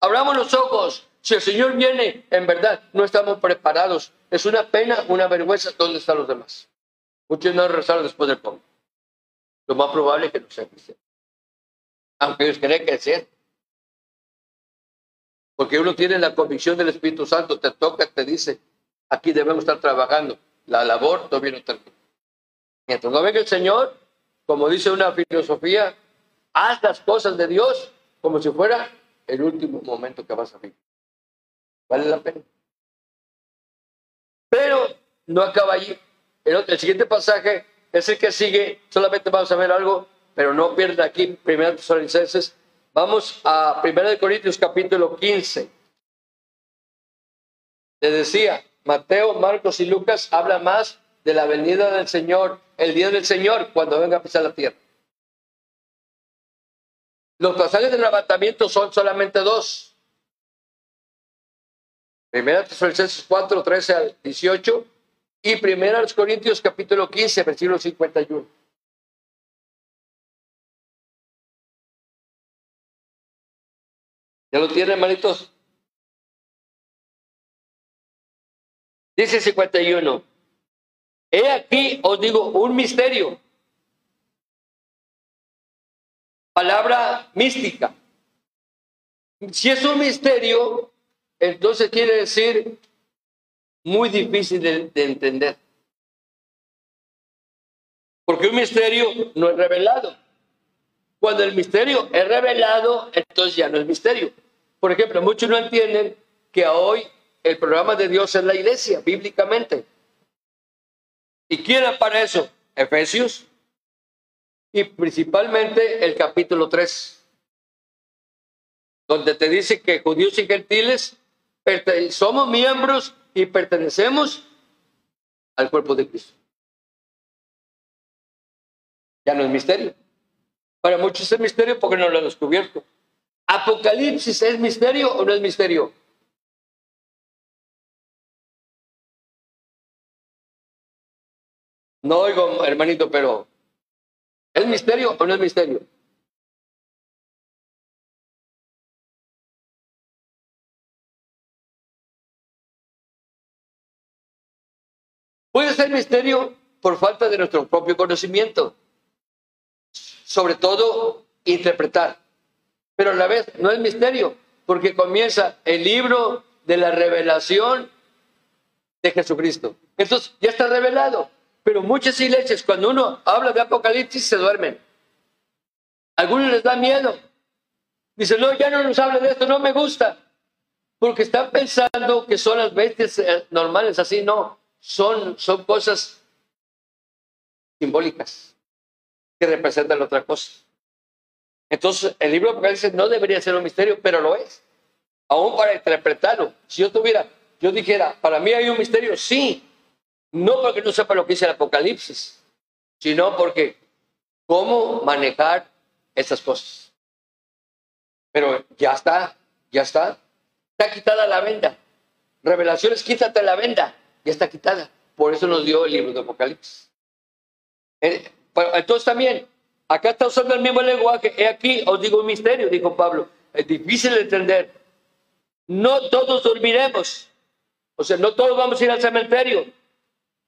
abramos los ojos. Si el Señor viene, en verdad, no estamos preparados. Es una pena, una vergüenza. ¿Dónde están los demás? Muchos no rezaron después del COVID. Lo más probable es que no sean cristianos. Aunque ellos creen que es Porque uno tiene la convicción del Espíritu Santo, te toca, te dice, aquí debemos estar trabajando. La labor todavía no termina. Mientras no venga el Señor, como dice una filosofía, haz las cosas de Dios como si fuera el último momento que vas a vivir. Vale la pena. Pero no acaba allí. El, siguiente pasaje es el que sigue, solamente vamos a ver algo, pero no pierda aquí, Primera Tesalonicenses. Vamos a Primera de Corintios capítulo 15. Le decía, Mateo, Marcos y Lucas hablan más de la venida del Señor, el día del Señor, cuando venga a pisar la tierra. Los pasajes del levantamiento son solamente dos. Primera Tesalonicenses 4, 13 al 18 y Primera los Corintios capítulo 15, versículo 51. ¿Ya lo tienen, hermanitos? Dice 51. He aquí, os digo, un misterio. Palabra mística. Si es un misterio, entonces quiere decir muy difícil de, entender. Porque un misterio no es revelado. Cuando el misterio es revelado, entonces ya no es misterio. Por ejemplo, muchos no entienden que hoy el programa de Dios es la iglesia, bíblicamente. ¿Y quién era para eso? Efesios. Y principalmente el capítulo 3, donde te dice que judíos y gentiles somos miembros y pertenecemos al cuerpo de Cristo. Ya no es misterio. Para muchos es misterio porque no lo han descubierto. ¿Apocalipsis es misterio o no es misterio? No oigo, hermanito, pero ¿es misterio o no es misterio? Puede ser misterio por falta de nuestro propio conocimiento. Sobre todo, interpretar. Pero a la vez no es misterio, porque comienza el libro de la revelación de Jesucristo. Entonces, ya está revelado. Pero muchas iglesias, cuando uno habla de Apocalipsis, se duermen. algunos les da miedo. Dicen, no, ya no nos hable de esto, no me gusta. Porque están pensando que son las bestias eh, normales, así no son, son cosas simbólicas que representan otra cosa. Entonces, el libro de Apocalipsis no debería ser un misterio, pero lo es. Aún para interpretarlo. Si yo tuviera, yo dijera, para mí hay un misterio, sí. No porque no sepa lo que dice el Apocalipsis, sino porque cómo manejar esas cosas. Pero ya está, ya está. Está quitada la venda. Revelaciones, quítate la venda ya está quitada. Por eso nos dio el libro de Apocalipsis. Eh, entonces también, acá está usando el mismo lenguaje. He aquí, os digo un misterio, dijo Pablo. Es difícil de entender. No todos dormiremos. O sea, no todos vamos a ir al cementerio.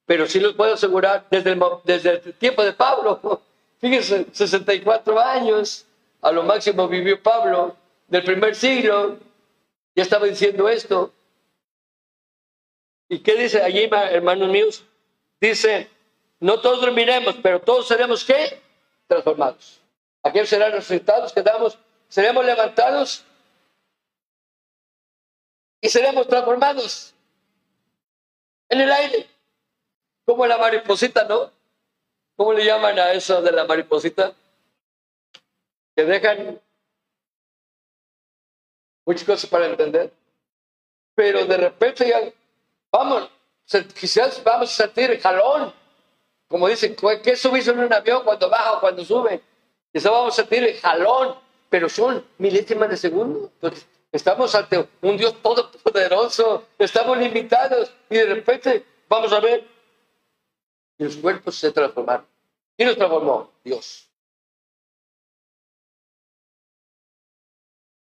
Pero sí les puedo asegurar, desde el, desde el tiempo de Pablo, fíjense, 64 años, a lo máximo vivió Pablo, del primer siglo, ya estaba diciendo esto. ¿Y qué dice allí, hermanos míos? Dice, no todos dormiremos, pero todos seremos qué? Transformados. Aquellos serán resucitados, quedamos, seremos levantados y seremos transformados en el aire. Como la mariposita, ¿no? ¿Cómo le llaman a eso de la mariposita? Que dejan muchas cosas para entender. Pero de repente ya Vamos, quizás vamos a sentir jalón. Como dicen, ¿qué subirse en un avión cuando baja o cuando sube? Quizás vamos a sentir jalón, pero son milésimas de segundo. estamos ante un Dios todopoderoso, estamos limitados y de repente vamos a ver y los cuerpos se transformaron. ¿Quién nos transformó? Dios.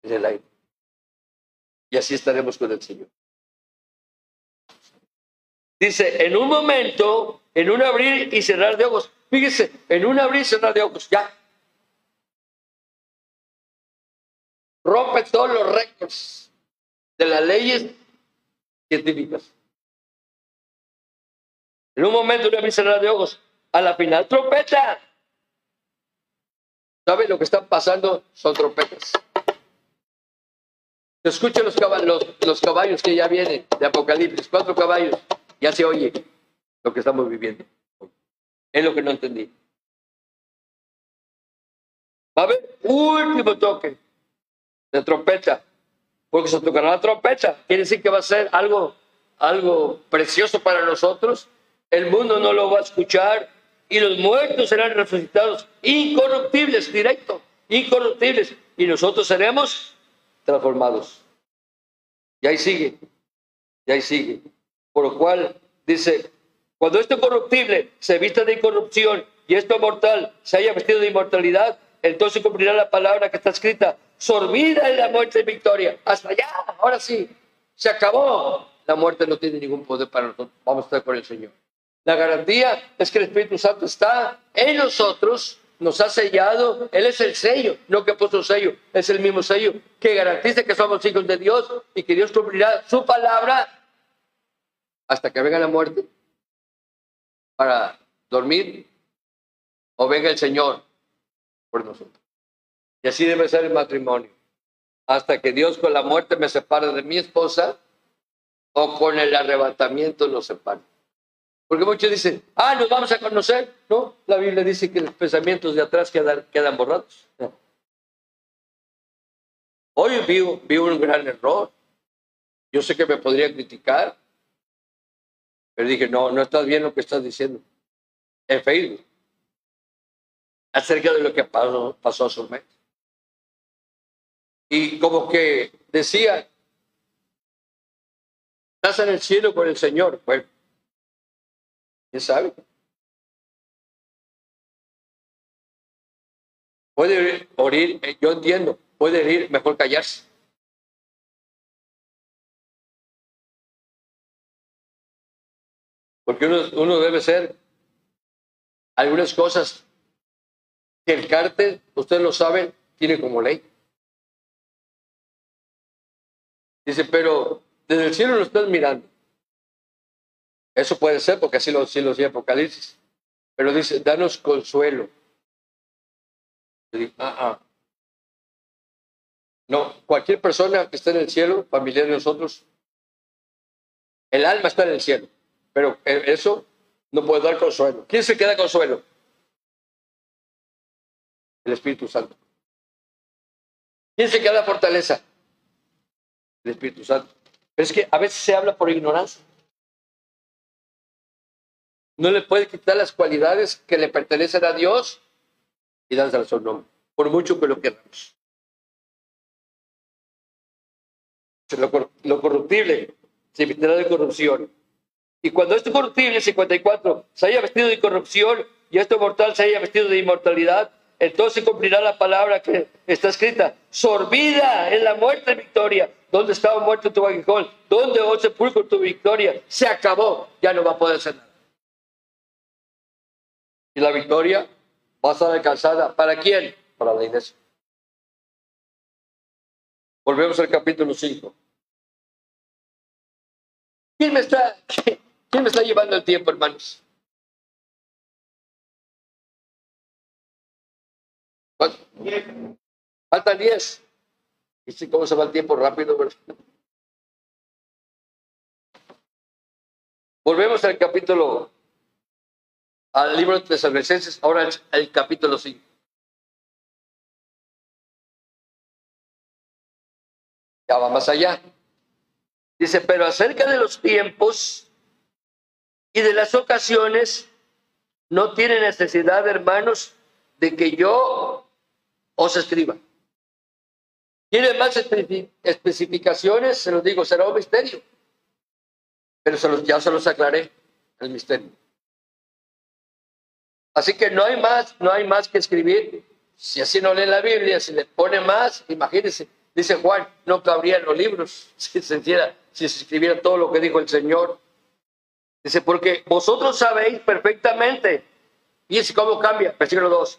En el aire. Y así estaremos con el Señor. Dice, en un momento, en un abrir y cerrar de ojos. Fíjese, en un abrir y cerrar de ojos, ya. Rompe todos los récords de las leyes científicas. En un momento, en un abrir y cerrar de ojos, a la final, trompeta. ¿Sabe lo que está pasando? Son trompetas. Escuchen los caballos, los caballos que ya vienen de Apocalipsis, cuatro caballos. Ya se oye lo que estamos viviendo. Es lo que no entendí. Va a haber último toque de trompeta, porque se tocará la trompeta. Quiere decir que va a ser algo, algo precioso para nosotros. El mundo no lo va a escuchar y los muertos serán resucitados incorruptibles, directo, incorruptibles. Y nosotros seremos transformados. Y ahí sigue, y ahí sigue. Por lo cual dice, cuando esto corruptible se vista de incorrupción y esto mortal se haya vestido de inmortalidad, entonces cumplirá la palabra que está escrita, sorbida en la muerte y victoria. Hasta allá, ahora sí, se acabó. La muerte no tiene ningún poder para nosotros. Vamos a estar con el Señor. La garantía es que el Espíritu Santo está en nosotros, nos ha sellado. Él es el sello, no que ha puesto sello, es el mismo sello que garantiza que somos hijos de Dios y que Dios cumplirá su palabra hasta que venga la muerte para dormir o venga el Señor por nosotros. Y así debe ser el matrimonio. Hasta que Dios con la muerte me separe de mi esposa o con el arrebatamiento nos separa. Porque muchos dicen, ah, nos vamos a conocer. No, la Biblia dice que los pensamientos de atrás quedan, quedan borrados. Hoy vi, vi un gran error. Yo sé que me podría criticar, pero dije, no, no estás bien lo que estás diciendo en Facebook acerca de lo que pasó, pasó a su mente. Y como que decía, estás en el cielo con el Señor. Bueno, ¿quién sabe? Puede eh, yo entiendo, puede ir, mejor callarse. Porque uno, uno debe ser algunas cosas que el cártel, ustedes lo saben, tiene como ley. Dice, pero desde el cielo lo estás mirando. Eso puede ser porque así lo, así lo decía Apocalipsis. Pero dice, danos consuelo. ah, ah. No, cualquier persona que esté en el cielo, familiar de nosotros, el alma está en el cielo, pero eso no puede dar consuelo. ¿Quién se queda consuelo? El Espíritu Santo. ¿Quién se queda fortaleza? El Espíritu Santo. Es que a veces se habla por ignorancia. No le puede quitar las cualidades que le pertenecen a Dios y darse a su nombre, por mucho que lo queramos. Lo, lo corruptible se vestirá de corrupción. Y cuando esto corruptible, 54, se haya vestido de corrupción y esto mortal se haya vestido de inmortalidad, entonces cumplirá la palabra que está escrita. Sorbida en la muerte victoria. ¿Dónde estaba muerto tu aguijón? ¿Dónde, oh sepulcro, tu victoria? Se acabó. Ya no va a poder hacer nada. Y la victoria va a estar alcanzada. ¿Para quién? Para la iglesia. Volvemos al capítulo 5. ¿Quién me está, me está llevando el tiempo, hermanos? Faltan 10. ¿Viste cómo se va el tiempo rápido? Volvemos al capítulo, al libro de Tesalonicenses, ahora el, capítulo 5. Ya va más allá. Dice, pero acerca de los tiempos y de las ocasiones, no tiene necesidad, hermanos, de que yo os escriba. ¿Tiene más especificaciones? Se los digo, será un misterio. Pero se los, ya se los aclaré, el misterio. Así que no hay más, no hay más que escribir. Si así no leen la Biblia, si le pone más, imagínense, dice Juan, no cabrían los libros si se, hiciera, si se escribiera todo lo que dijo el Señor. Dice, porque vosotros sabéis perfectamente. Fíjense cómo cambia, versículo 2.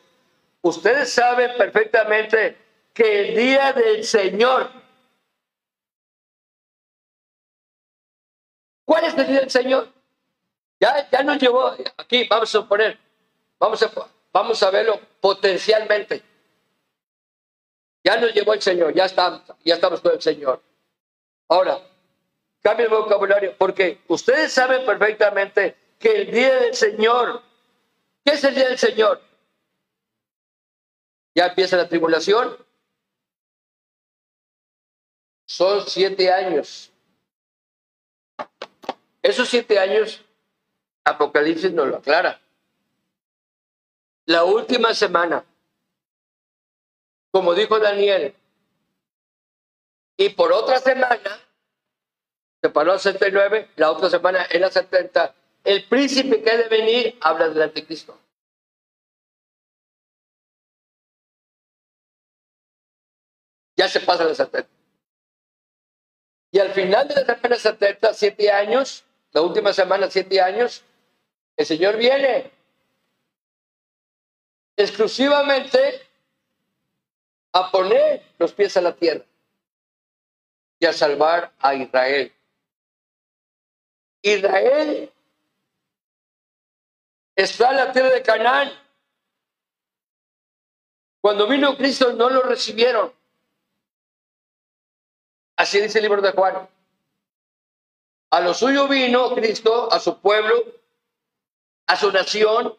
Ustedes saben perfectamente que el día del Señor, ¿cuál es el día del Señor? Ya, ya nos llevó, aquí vamos a poner, vamos a, vamos a verlo potencialmente. Ya nos llevó el Señor, ya estamos, ya estamos con el Señor. Ahora, cambia el vocabulario, porque ustedes saben perfectamente que el día del Señor, ¿qué es el día del Señor? Ya empieza la tribulación. Son siete años. Esos siete años, Apocalipsis nos lo aclara. La última semana, como dijo Daniel, y por otra semana, se paró a 69, la otra semana en la 70, el príncipe que ha de venir habla del anticristo. ya se pasa la 70. Y al final de la semana 70, siete años, la última semana, siete años, el Señor viene exclusivamente a poner los pies a la tierra y a salvar a Israel. Israel está en la tierra de Canaán. Cuando vino Cristo no lo recibieron. Así dice el libro de Juan. A lo suyo vino Cristo, a su pueblo, a su nación,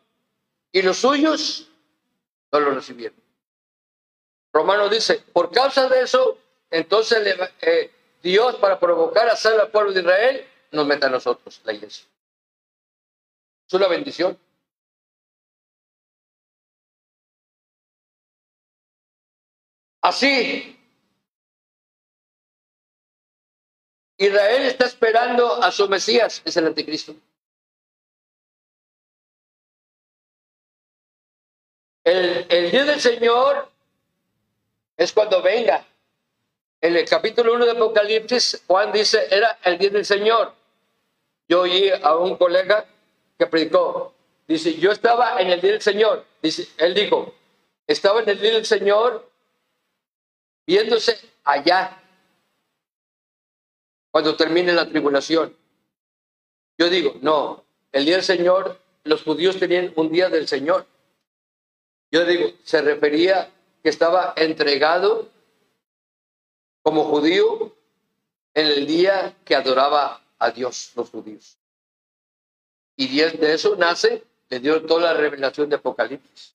y los suyos no lo recibieron. Romano dice, por causa de eso, entonces eh, Dios para provocar a salvar al pueblo de Israel, nos mete a nosotros, la iglesia. Es una bendición. Así, Israel está esperando a su Mesías, es el anticristo. El, el día del Señor es cuando venga. En el capítulo 1 de Apocalipsis, Juan dice, era el día del Señor. Yo oí a un colega que predicó, dice, yo estaba en el día del Señor. Dice, él dijo, estaba en el día del Señor viéndose allá cuando termine la tribulación. Yo digo, no, el día del Señor, los judíos tenían un día del Señor. Yo digo, se refería que estaba entregado como judío en el día que adoraba a Dios, los judíos. Y de eso nace, le dio toda la revelación de Apocalipsis,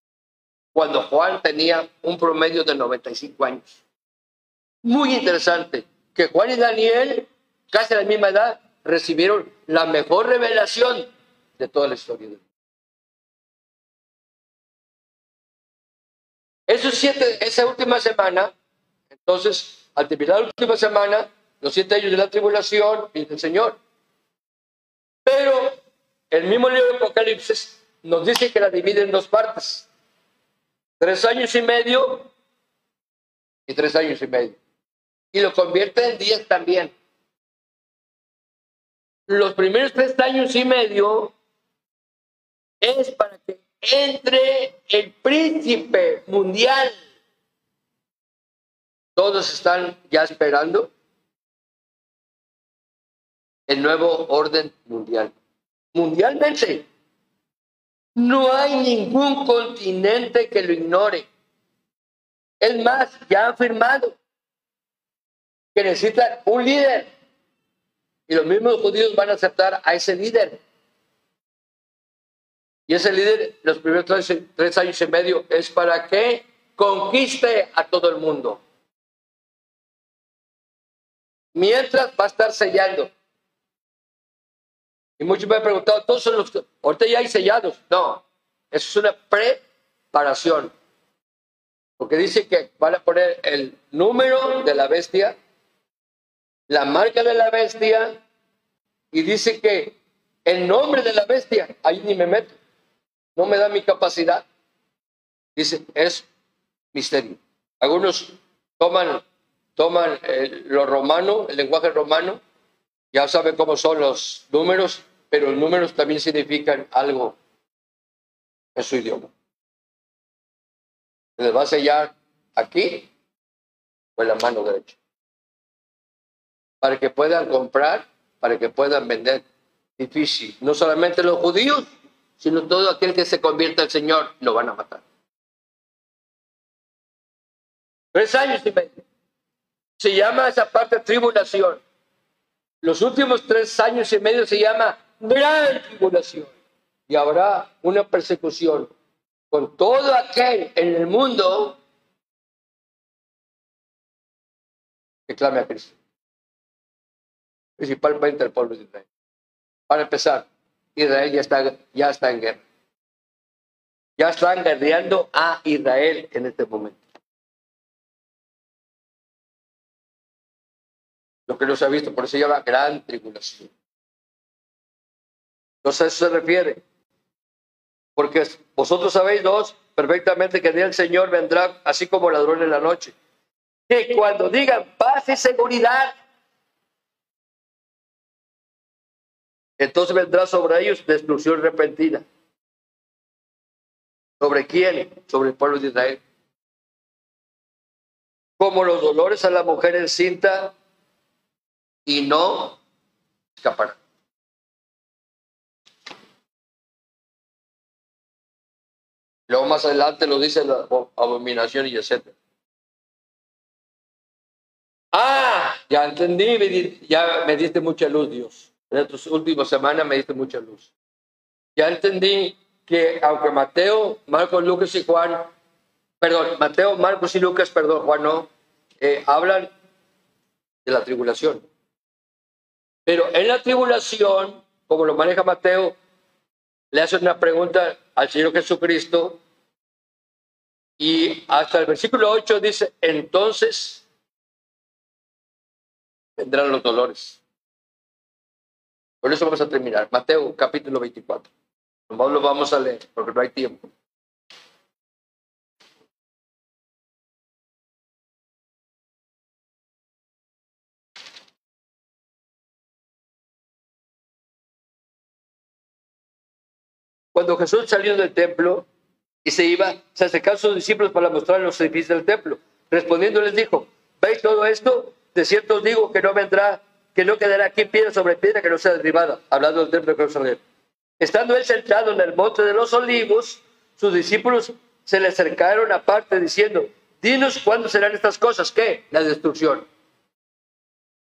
cuando Juan tenía un promedio de 95 años. Muy interesante, que Juan y Daniel, casi a la misma edad, recibieron la mejor revelación de toda la historia Esos siete, esa última semana, entonces, al terminar la última semana, los siete años de la tribulación, dice el Señor. Pero el mismo libro de Apocalipsis nos dice que la divide en dos partes. Tres años y medio y tres años y medio. Y lo convierte en días también. Los primeros tres años y medio es para que entre el príncipe mundial. Todos están ya esperando el nuevo orden mundial. Mundialmente, no hay ningún continente que lo ignore. Es más, ya ha afirmado que necesita un líder. Y los mismos judíos van a aceptar a ese líder. Y ese líder, los primeros tres, años y medio, es para que conquiste a todo el mundo. Mientras va a estar sellando. Muchos me han preguntado, todos son los ahorita ya hay sellados. No, eso es una preparación. Porque dice que van a poner el número de la bestia, la marca de la bestia, y dice que el nombre de la bestia, ahí ni me meto no me da mi capacidad. Dice, es misterio. Algunos toman, toman el, lo romano, el lenguaje romano, ya saben cómo son los números, pero los números también significan algo en su idioma. Se les va a sellar aquí en la mano derecha. Para que puedan comprar, para que puedan vender. Difícil. No solamente los judíos, sino todo aquel que se convierta al Señor lo van a matar. Tres años y medio. Se llama esa parte tribulación. Los últimos tres años y medio se llama gran tribulación. Y habrá una persecución con todo aquel en el mundo que clame a Cristo. Principalmente el pueblo de Israel. Para empezar, Israel ya está, ya está en guerra. Ya están guerreando a Israel en este momento. Lo que no se ha visto, por eso se llama gran tribulación. Entonces a eso se refiere. Porque vosotros sabéis dos perfectamente que el día del Señor vendrá así como ladrón en la noche. Que cuando digan paz y seguridad, Entonces vendrá sobre ellos destrucción repentina. ¿Sobre quién? Sobre el pueblo de Israel. Como los dolores a la mujer encinta y no escaparán. Luego más adelante lo dice la abominación y etcétera. Ah, ya entendí, ya me diste mucha luz, Dios. en estas últimas semanas me diste mucha luz. Ya entendí que aunque Mateo, Marcos, Lucas y Juan, perdón, Mateo, Marcos y Lucas, perdón, Juan no, eh, hablan de la tribulación. Pero en la tribulación, como lo maneja Mateo, le hace una pregunta al Señor Jesucristo y hasta el versículo 8 dice, entonces vendrán los dolores. Por eso vamos a terminar. Mateo capítulo 24. No lo vamos a leer porque no hay tiempo. Cuando Jesús salió del templo y se iba, se acercaron sus discípulos para mostrar los edificios del templo. Respondiendo les dijo, ¿veis todo esto? De cierto os digo que no vendrá, que no quedará aquí piedra sobre piedra que no sea derribada, hablando del templo de Jerusalén. Estando él sentado en el monte de los olivos, sus discípulos se le acercaron aparte diciendo, dinos cuándo serán estas cosas. ¿Qué? La destrucción.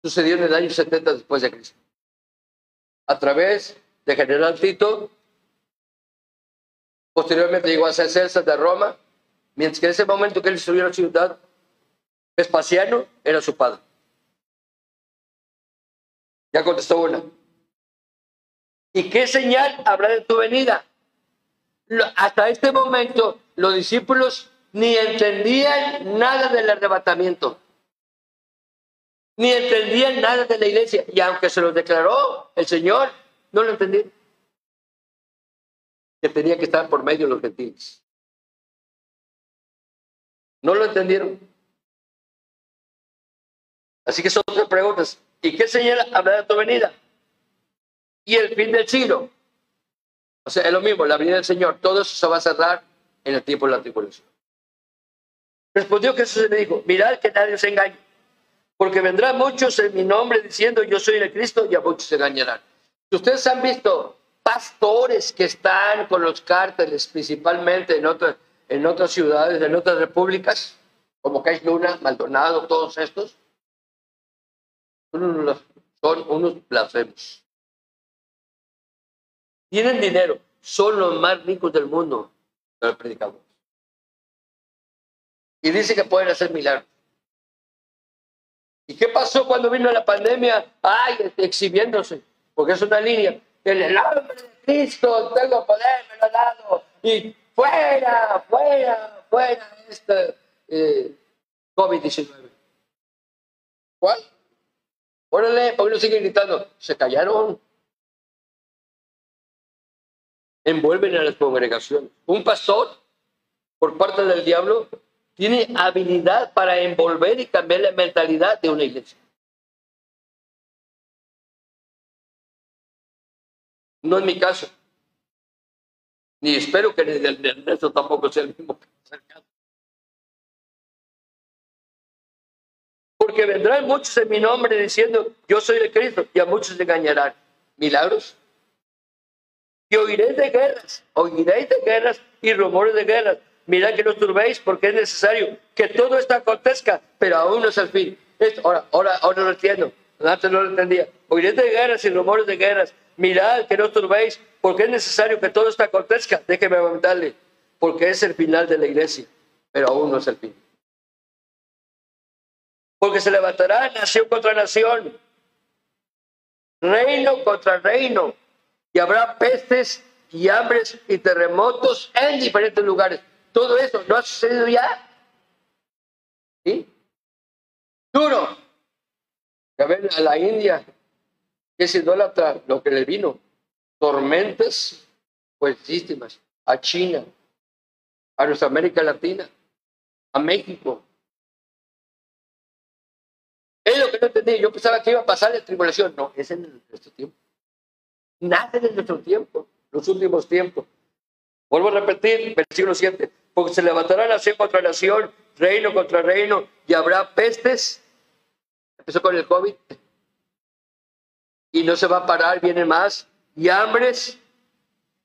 Sucedió en el año 70 después de Cristo. A través de General Tito, Posteriormente llegó a ser César de Roma, mientras que en ese momento que él destruyó la ciudad, Vespasiano era su padre. Ya contestó una. ¿Y qué señal habrá de tu venida? Hasta este momento los discípulos ni entendían nada del arrebatamiento, ni entendían nada de la iglesia. Y aunque se lo declaró el Señor, no lo entendían que tenía que estar por medio de los gentiles. ¿No lo entendieron? Así que son tres preguntas. ¿Y qué señal habrá de tu venida? Y el fin del siglo. O sea, es lo mismo, la venida del Señor. Todo eso se va a cerrar en el tiempo de la tribulación. Respondió Jesús y le dijo, mirad que nadie se engañe, porque vendrán muchos en mi nombre diciendo yo soy el Cristo y a muchos se engañarán. Si ustedes han visto pastores que están con los cárteles, principalmente en otras, en otras ciudades, en otras repúblicas, como Cais Luna, Maldonado, todos estos, son unos, son blasfemos. Tienen dinero, son los más ricos del mundo, los predicadores. Y dice que pueden hacer milagros. ¿Y qué pasó cuando vino la pandemia? Ay, exhibiéndose, porque es una línea el nombre de Cristo tengo poder, me lo ha dado. Y fuera, fuera, fuera este eh, COVID-19. ¿Cuál? Órale, ¿por qué no siguen gritando? Se callaron. Envuelven a las congregaciones. Un pastor, por parte del diablo, tiene habilidad para envolver y cambiar la mentalidad de una iglesia. No es mi caso. Ni espero que el de Ernesto tampoco sea el mismo caso. Porque vendrán muchos en mi nombre diciendo, yo soy de Cristo, y a muchos engañarán. ¿Milagros? Y oiréis de guerras, oiréis de guerras y rumores de guerras. Mirad que no turbéis porque es necesario que todo esto acontezca, pero aún no es el fin. ahora, ahora, ahora lo entiendo. Antes no lo entendía. Oiréis de guerras y rumores de guerras mirad que no turbéis, porque es necesario que todo esto acontezca. Déjeme aumentarle, porque es el final de la iglesia, pero aún no es el fin. Porque se levantará nación contra nación, reino contra reino, y habrá pestes y hambres y terremotos en diferentes lugares. Todo eso no ha sucedido ya. ¿Sí? Duro. A ver, a la India es idólatra lo que le vino. Tormentas fuertísimas a China, a nuestra América Latina, a México. Es lo que no entendí. Yo pensaba que iba a pasar la tribulación. No, es en nuestro tiempo. Nada en nuestro tiempo, los últimos tiempos. Vuelvo a repetir, versículo 7. Porque se levantará nación contra nación, reino contra reino, y habrá pestes. Empezó con el COVID y no se va a parar, viene más. Y hambres,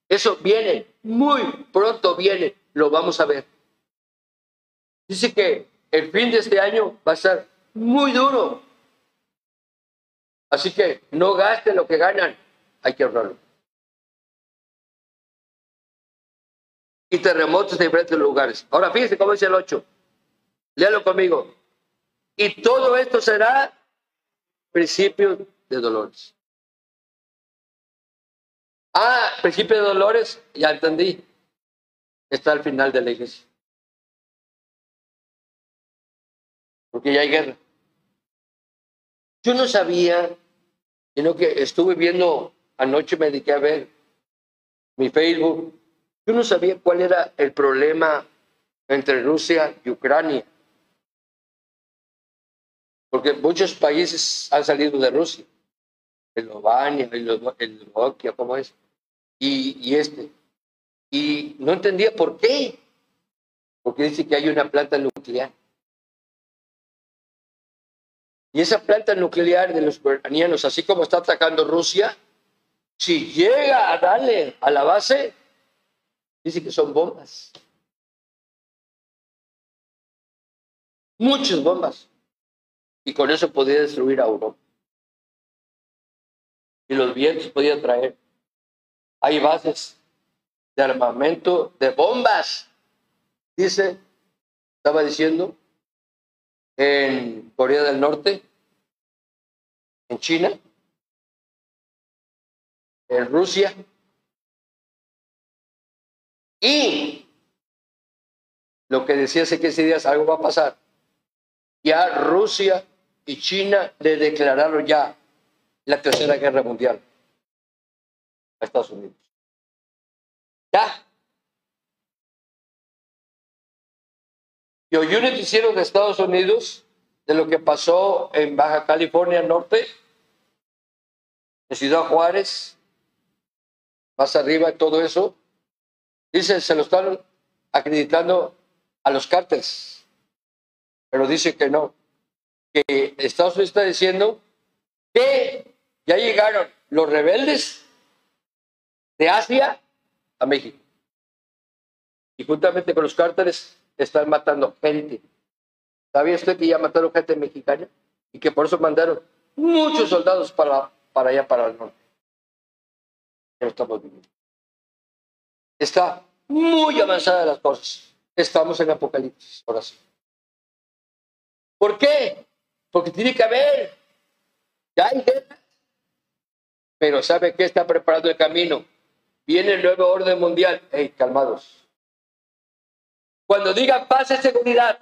eso viene, muy pronto viene, lo vamos a ver. Dice que el fin de este año va a ser muy duro. Así que no gasten lo que ganan, hay que ahorrarlo. Y terremotos de diferentes lugares. Ahora fíjense cómo dice el 8. Léalo conmigo. Y todo esto será principio de dolores. Ah, principio de dolores, ya entendí. Está al final de la iglesia. Porque ya hay guerra. Yo no sabía, sino que estuve viendo, anoche me dediqué a ver mi Facebook. Yo no sabía cuál era el problema entre Rusia y Ucrania porque muchos países han salido de Rusia, Eslovenia, Eslovaquia, ¿cómo es? Y, y este. Y no entendía por qué, porque dice que hay una planta nuclear. Y esa planta nuclear de los ucranianos, así como está atacando Rusia, si llega a darle a la base, dice que son bombas. Muchas bombas y con eso podía destruir a Europa. Los vientos podían traer. Hay bases de armamento, de bombas, dice, estaba diciendo, en Corea del Norte, en China, en Rusia, y lo que decía hace 15 días, algo va a pasar. Ya Rusia y China le declararon ya la tercera guerra mundial a Estados Unidos. Ya. Y hoy un noticiero de Estados Unidos de lo que pasó en Baja California Norte, en Ciudad Juárez, más arriba todo eso, dice, se lo están acreditando a los cárteles, pero dice que no, que Estados Unidos está diciendo que ya llegaron los rebeldes de Asia a México. Y juntamente con los cárteles están matando gente. ¿Sabía usted que ya mataron gente mexicana? Y que por eso mandaron muchos soldados para, allá, para el norte. Ya estamos viviendo. Está muy avanzada las cosas. Estamos en Apocalipsis, ahora sí. ¿Por qué? Porque tiene que haber. Ya hay guerra. Pero ¿sabe qué está preparando el camino? Viene el nuevo orden mundial. Hey, calmados. Cuando digan paz y seguridad,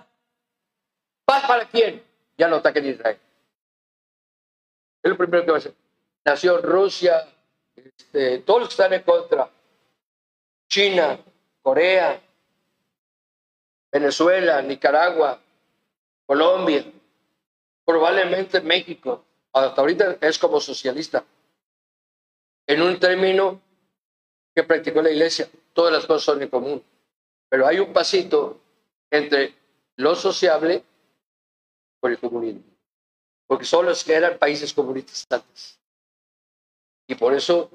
¿paz para quién? Ya no ataquen Israel. Es lo primero que va a hacer. Nació Rusia, este, todos están en contra. China, Corea, Venezuela, Nicaragua, Colombia, probablemente México, hasta ahorita es como socialista, en un término que practicó la iglesia, todas las cosas son en común, pero hay un pasito entre lo sociable por el comunismo, porque son los que eran países comunistas antes. Y por eso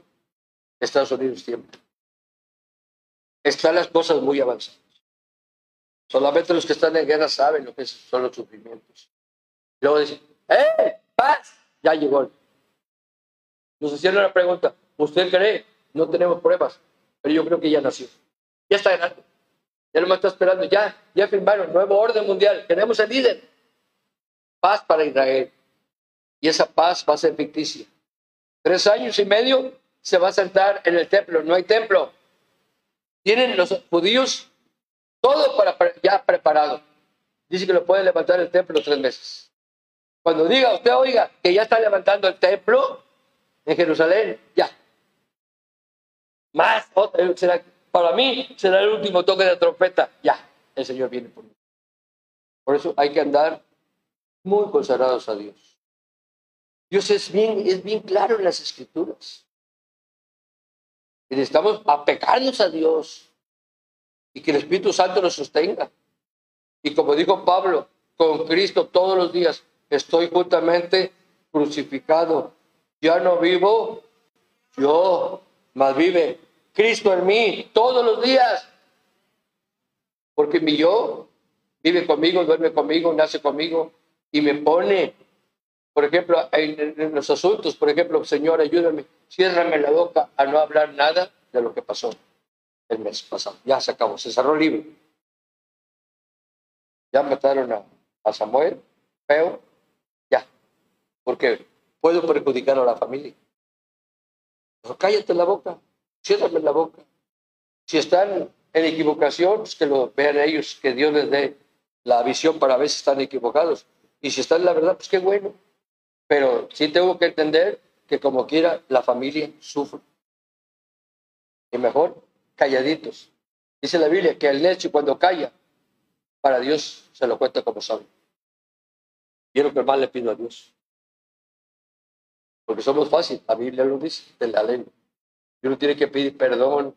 Estados Unidos siempre. Están las cosas muy avanzadas. Solamente los que están en guerra saben lo que son los sufrimientos. Luego dice, ¡eh! ¡Paz! Ya llegó. Nos hicieron una pregunta. ¿Usted cree? No tenemos pruebas, pero yo creo que ya nació. Ya está grande. Ya no me está esperando. Ya, ya firmaron nuevo orden mundial. Tenemos el líder. Paz para Israel. Y esa paz va a ser ficticia. Tres años y medio se va a sentar en el templo. No hay templo. Tienen los judíos todo para, ya preparado. Dice que lo puede levantar el templo tres meses. Cuando diga usted, oiga, que ya está levantando el templo en Jerusalén, ya. Más, será, para mí será el último toque de trompeta, ya, el Señor viene por mí. Por eso hay que andar muy consagrados a Dios. Dios es bien, es bien claro en las escrituras. Y necesitamos apegarnos a Dios y que el Espíritu Santo nos sostenga. Y como dijo Pablo, con Cristo todos los días estoy justamente crucificado. Ya no vivo yo, más vive Cristo en mí todos los días. Porque mi yo vive conmigo, duerme conmigo, nace conmigo y me pone por ejemplo, en, los asuntos, por ejemplo, Señor, ayúdame, ciérrame la boca a no hablar nada de lo que pasó el mes pasado. Ya se acabó, se cerró el libro. Ya mataron a, a Samuel, feo, ya. Porque puedo perjudicar a la familia. Pero cállate la boca, ciérrame la boca. Si están en equivocación, pues que lo vean ellos, que Dios les dé la visión para ver si están equivocados. Y si están en la verdad, pues qué bueno. Pero sí tengo que entender que como quiera, la familia sufre. Y mejor, calladitos. Dice la Biblia que el necio cuando calla, para Dios se lo cuenta como sabio. Y es lo que más le pido a Dios. Porque somos fáciles, la Biblia lo dice, de la lengua. Y uno tiene que pedir perdón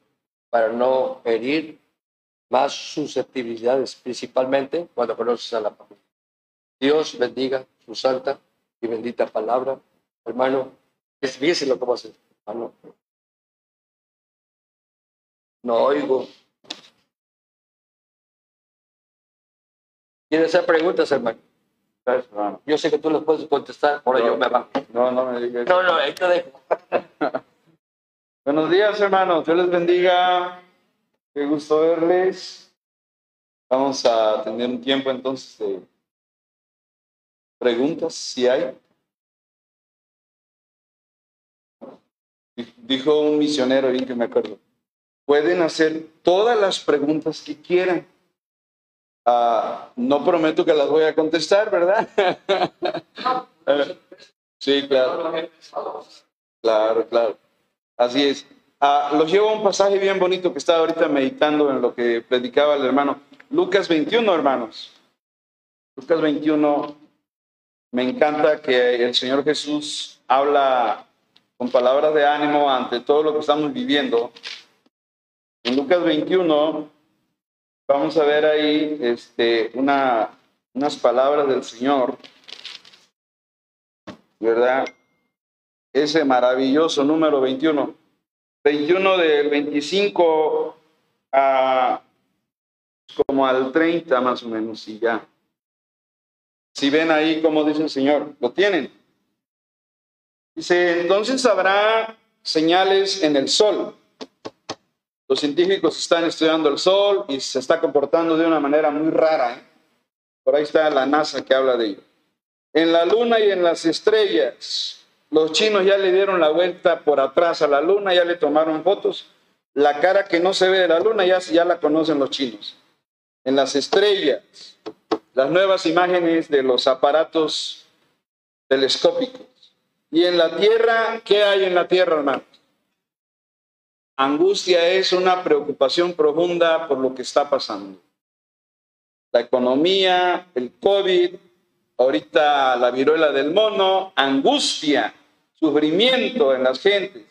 para no herir más susceptibilidades, principalmente cuando conoces a la familia. Dios bendiga su santa y bendita palabra. Hermano, fíjese lo que va a hacer. Hermano. No oigo. ¿Quieren hacer preguntas, hermano? Yo sé que tú las puedes contestar, por ello me va. No, no me digas. No, no, ahí te dejo. Buenos días, hermanos. Dios les bendiga. Qué gusto verles. Vamos a tener un tiempo entonces de preguntas, si hay. Dijo un misionero, bien que me acuerdo. Pueden hacer todas las preguntas que quieran. Ah, no prometo que las voy a contestar, ¿verdad? Sí, claro. Claro, claro. Así es. Ah, los llevo a un pasaje bien bonito que estaba ahorita meditando en lo que predicaba el hermano. Lucas 21, hermanos. Lucas 21. Me encanta que el Señor Jesús habla con palabras de ánimo ante todo lo que estamos viviendo. En Lucas 21 vamos a ver ahí este, una, unas palabras del Señor, ¿verdad? Ese maravilloso número 21. 21 del 25 a como al 30 más o menos, y ya. Si ven ahí como dice el Señor, ¿lo tienen? Dice, entonces habrá señales en el sol. Los científicos están estudiando el sol y se está comportando de una manera muy rara. ¿eh? Por ahí está la NASA que habla de ello. En la luna y en las estrellas, los chinos ya le dieron la vuelta por atrás a la luna, ya le tomaron fotos. La cara que no se ve de la luna ya, ya la conocen los chinos. En las estrellas, las nuevas imágenes de los aparatos telescópicos. Y en la tierra, ¿qué hay en la tierra, hermanos? Angustia es una preocupación profunda por lo que está pasando. La economía, el COVID, ahorita la viruela del mono, angustia, sufrimiento en las gentes,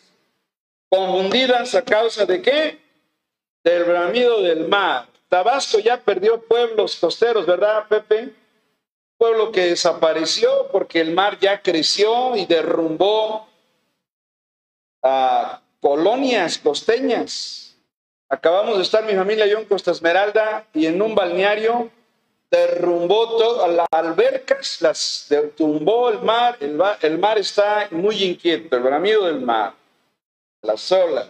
confundidas a causa de qué? Del bramido del mar. Tabasco ya perdió pueblos costeros, ¿verdad, Pepe? Pueblo que desapareció porque el mar ya creció y derrumbó a colonias costeñas. Acabamos de estar mi familia yo en Costa Esmeralda y en un balneario derrumbó todas las albercas, las tumbó el mar, el, mar está muy inquieto, el bramido del mar, las olas.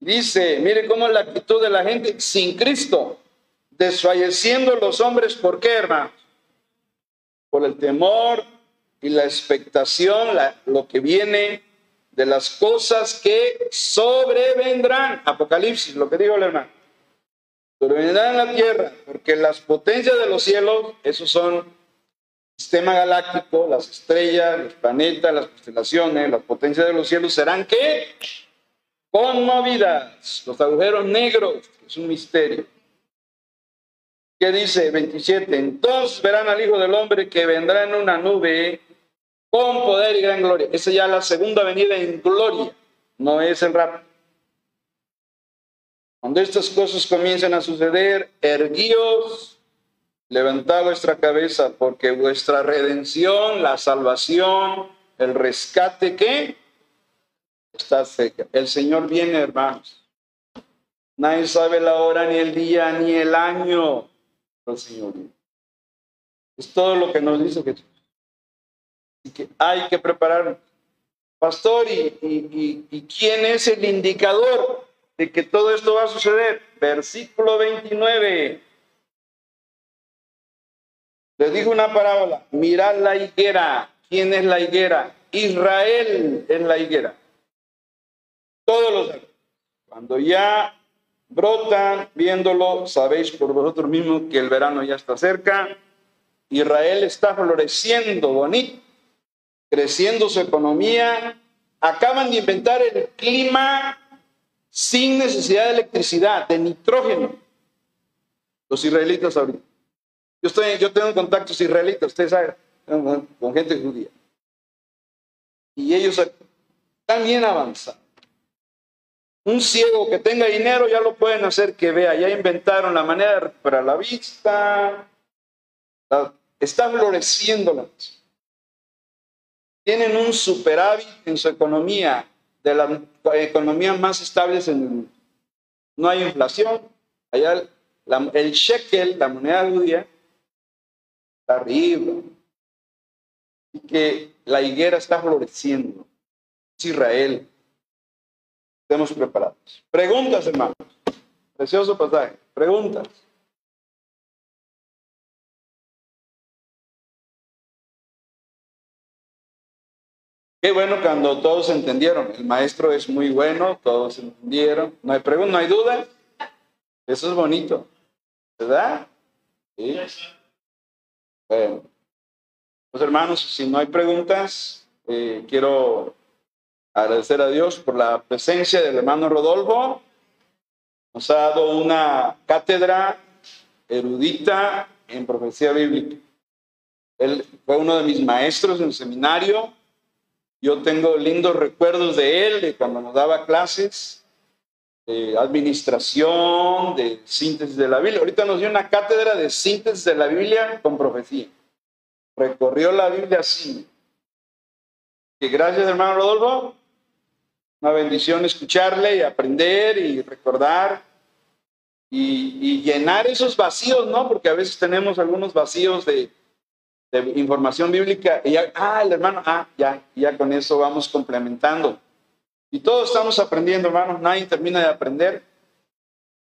Dice, mire cómo es la actitud de la gente sin Cristo, desfalleciendo los hombres, ¿por qué, hermano? Por el temor y la expectación, lo que viene de las cosas que sobrevendrán. Apocalipsis, lo que dijo el hermano. Sobrevendrán en la tierra, porque las potencias de los cielos, esos son sistema galáctico, las estrellas, los planetas, las constelaciones, las potencias de los cielos serán que conmovidas. Los agujeros negros, es un misterio. ¿Qué dice 27? Entonces verán al Hijo del Hombre que vendrá en una nube con poder y gran gloria. Esa ya es la segunda venida en gloria, no es el rap. Cuando estas cosas comiencen a suceder, erguíos, levantad vuestra cabeza, porque vuestra redención, la salvación, el rescate, ¿qué? Está cerca. El Señor viene, hermanos. Nadie sabe la hora, ni el día, ni el año. El Señor viene. Es todo lo que nos dice Jesús. Así que hay que preparar. Pastor, ¿y, y, y quién es el indicador de que todo esto va a suceder? Versículo 29. Les dijo una parábola, mirad la higuera. ¿Quién es la higuera? Israel es la higuera. Todos los Cuando ya brotan, viéndolo, sabéis por vosotros mismos que el verano ya está cerca. Israel está floreciendo bonito, creciendo su economía. Acaban de inventar el clima sin necesidad de electricidad, de nitrógeno. Los israelitas ahorita. Yo, estoy, yo tengo contactos israelitas, ustedes saben, con gente judía. Y ellos están bien avanzados. Un ciego que tenga dinero ya lo pueden hacer que vea. Ya inventaron la manera de recuperar la vista. Está floreciendo la Tienen un superávit en su economía, de la economía más estables en el mundo. No hay inflación. Allá el shekel, la moneda judía, arriba. Y que la higuera está floreciendo. Es Israel. Estemos preparados. Preguntas, hermanos. Precioso pasaje. Preguntas. Qué bueno cuando todos entendieron. El maestro es muy bueno, todos entendieron. No hay preguntas, no hay duda. Eso es bonito. ¿Verdad? Sí. Bueno, pues hermanos, si no hay preguntas, eh, quiero agradecer a Dios por la presencia del hermano Rodolfo. Nos ha dado una cátedra erudita en profecía bíblica. Él fue uno de mis maestros en el seminario. Yo tengo lindos recuerdos de él, de cuando nos daba clases de administración, de síntesis de la Biblia. Ahorita nos dio una cátedra de síntesis de la Biblia con profecía. Recorrió la Biblia así. Y gracias, hermano Rodolfo. Una bendición escucharle y aprender y recordar y, llenar esos vacíos, ¿no? Porque a veces tenemos algunos vacíos de, de información bíblica y ya, ah, el hermano, ah, ya, ya con eso vamos complementando. Y todos estamos aprendiendo, hermanos, nadie termina de aprender.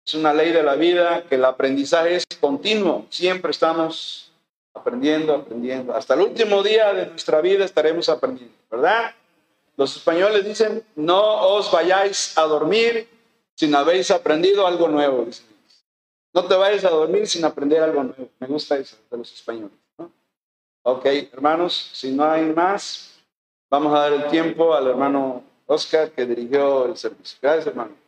Es una ley de la vida que el aprendizaje es continuo, siempre estamos aprendiendo, aprendiendo. Hasta el último día de nuestra vida estaremos aprendiendo, ¿verdad? Los españoles dicen, no os vayáis a dormir sin habéis aprendido algo nuevo. No te vayas a dormir sin aprender algo nuevo. Me gusta eso de los españoles. Ok, hermanos, si no hay más, vamos a dar el tiempo al hermano Oscar, que dirigió el servicio. Gracias, hermano.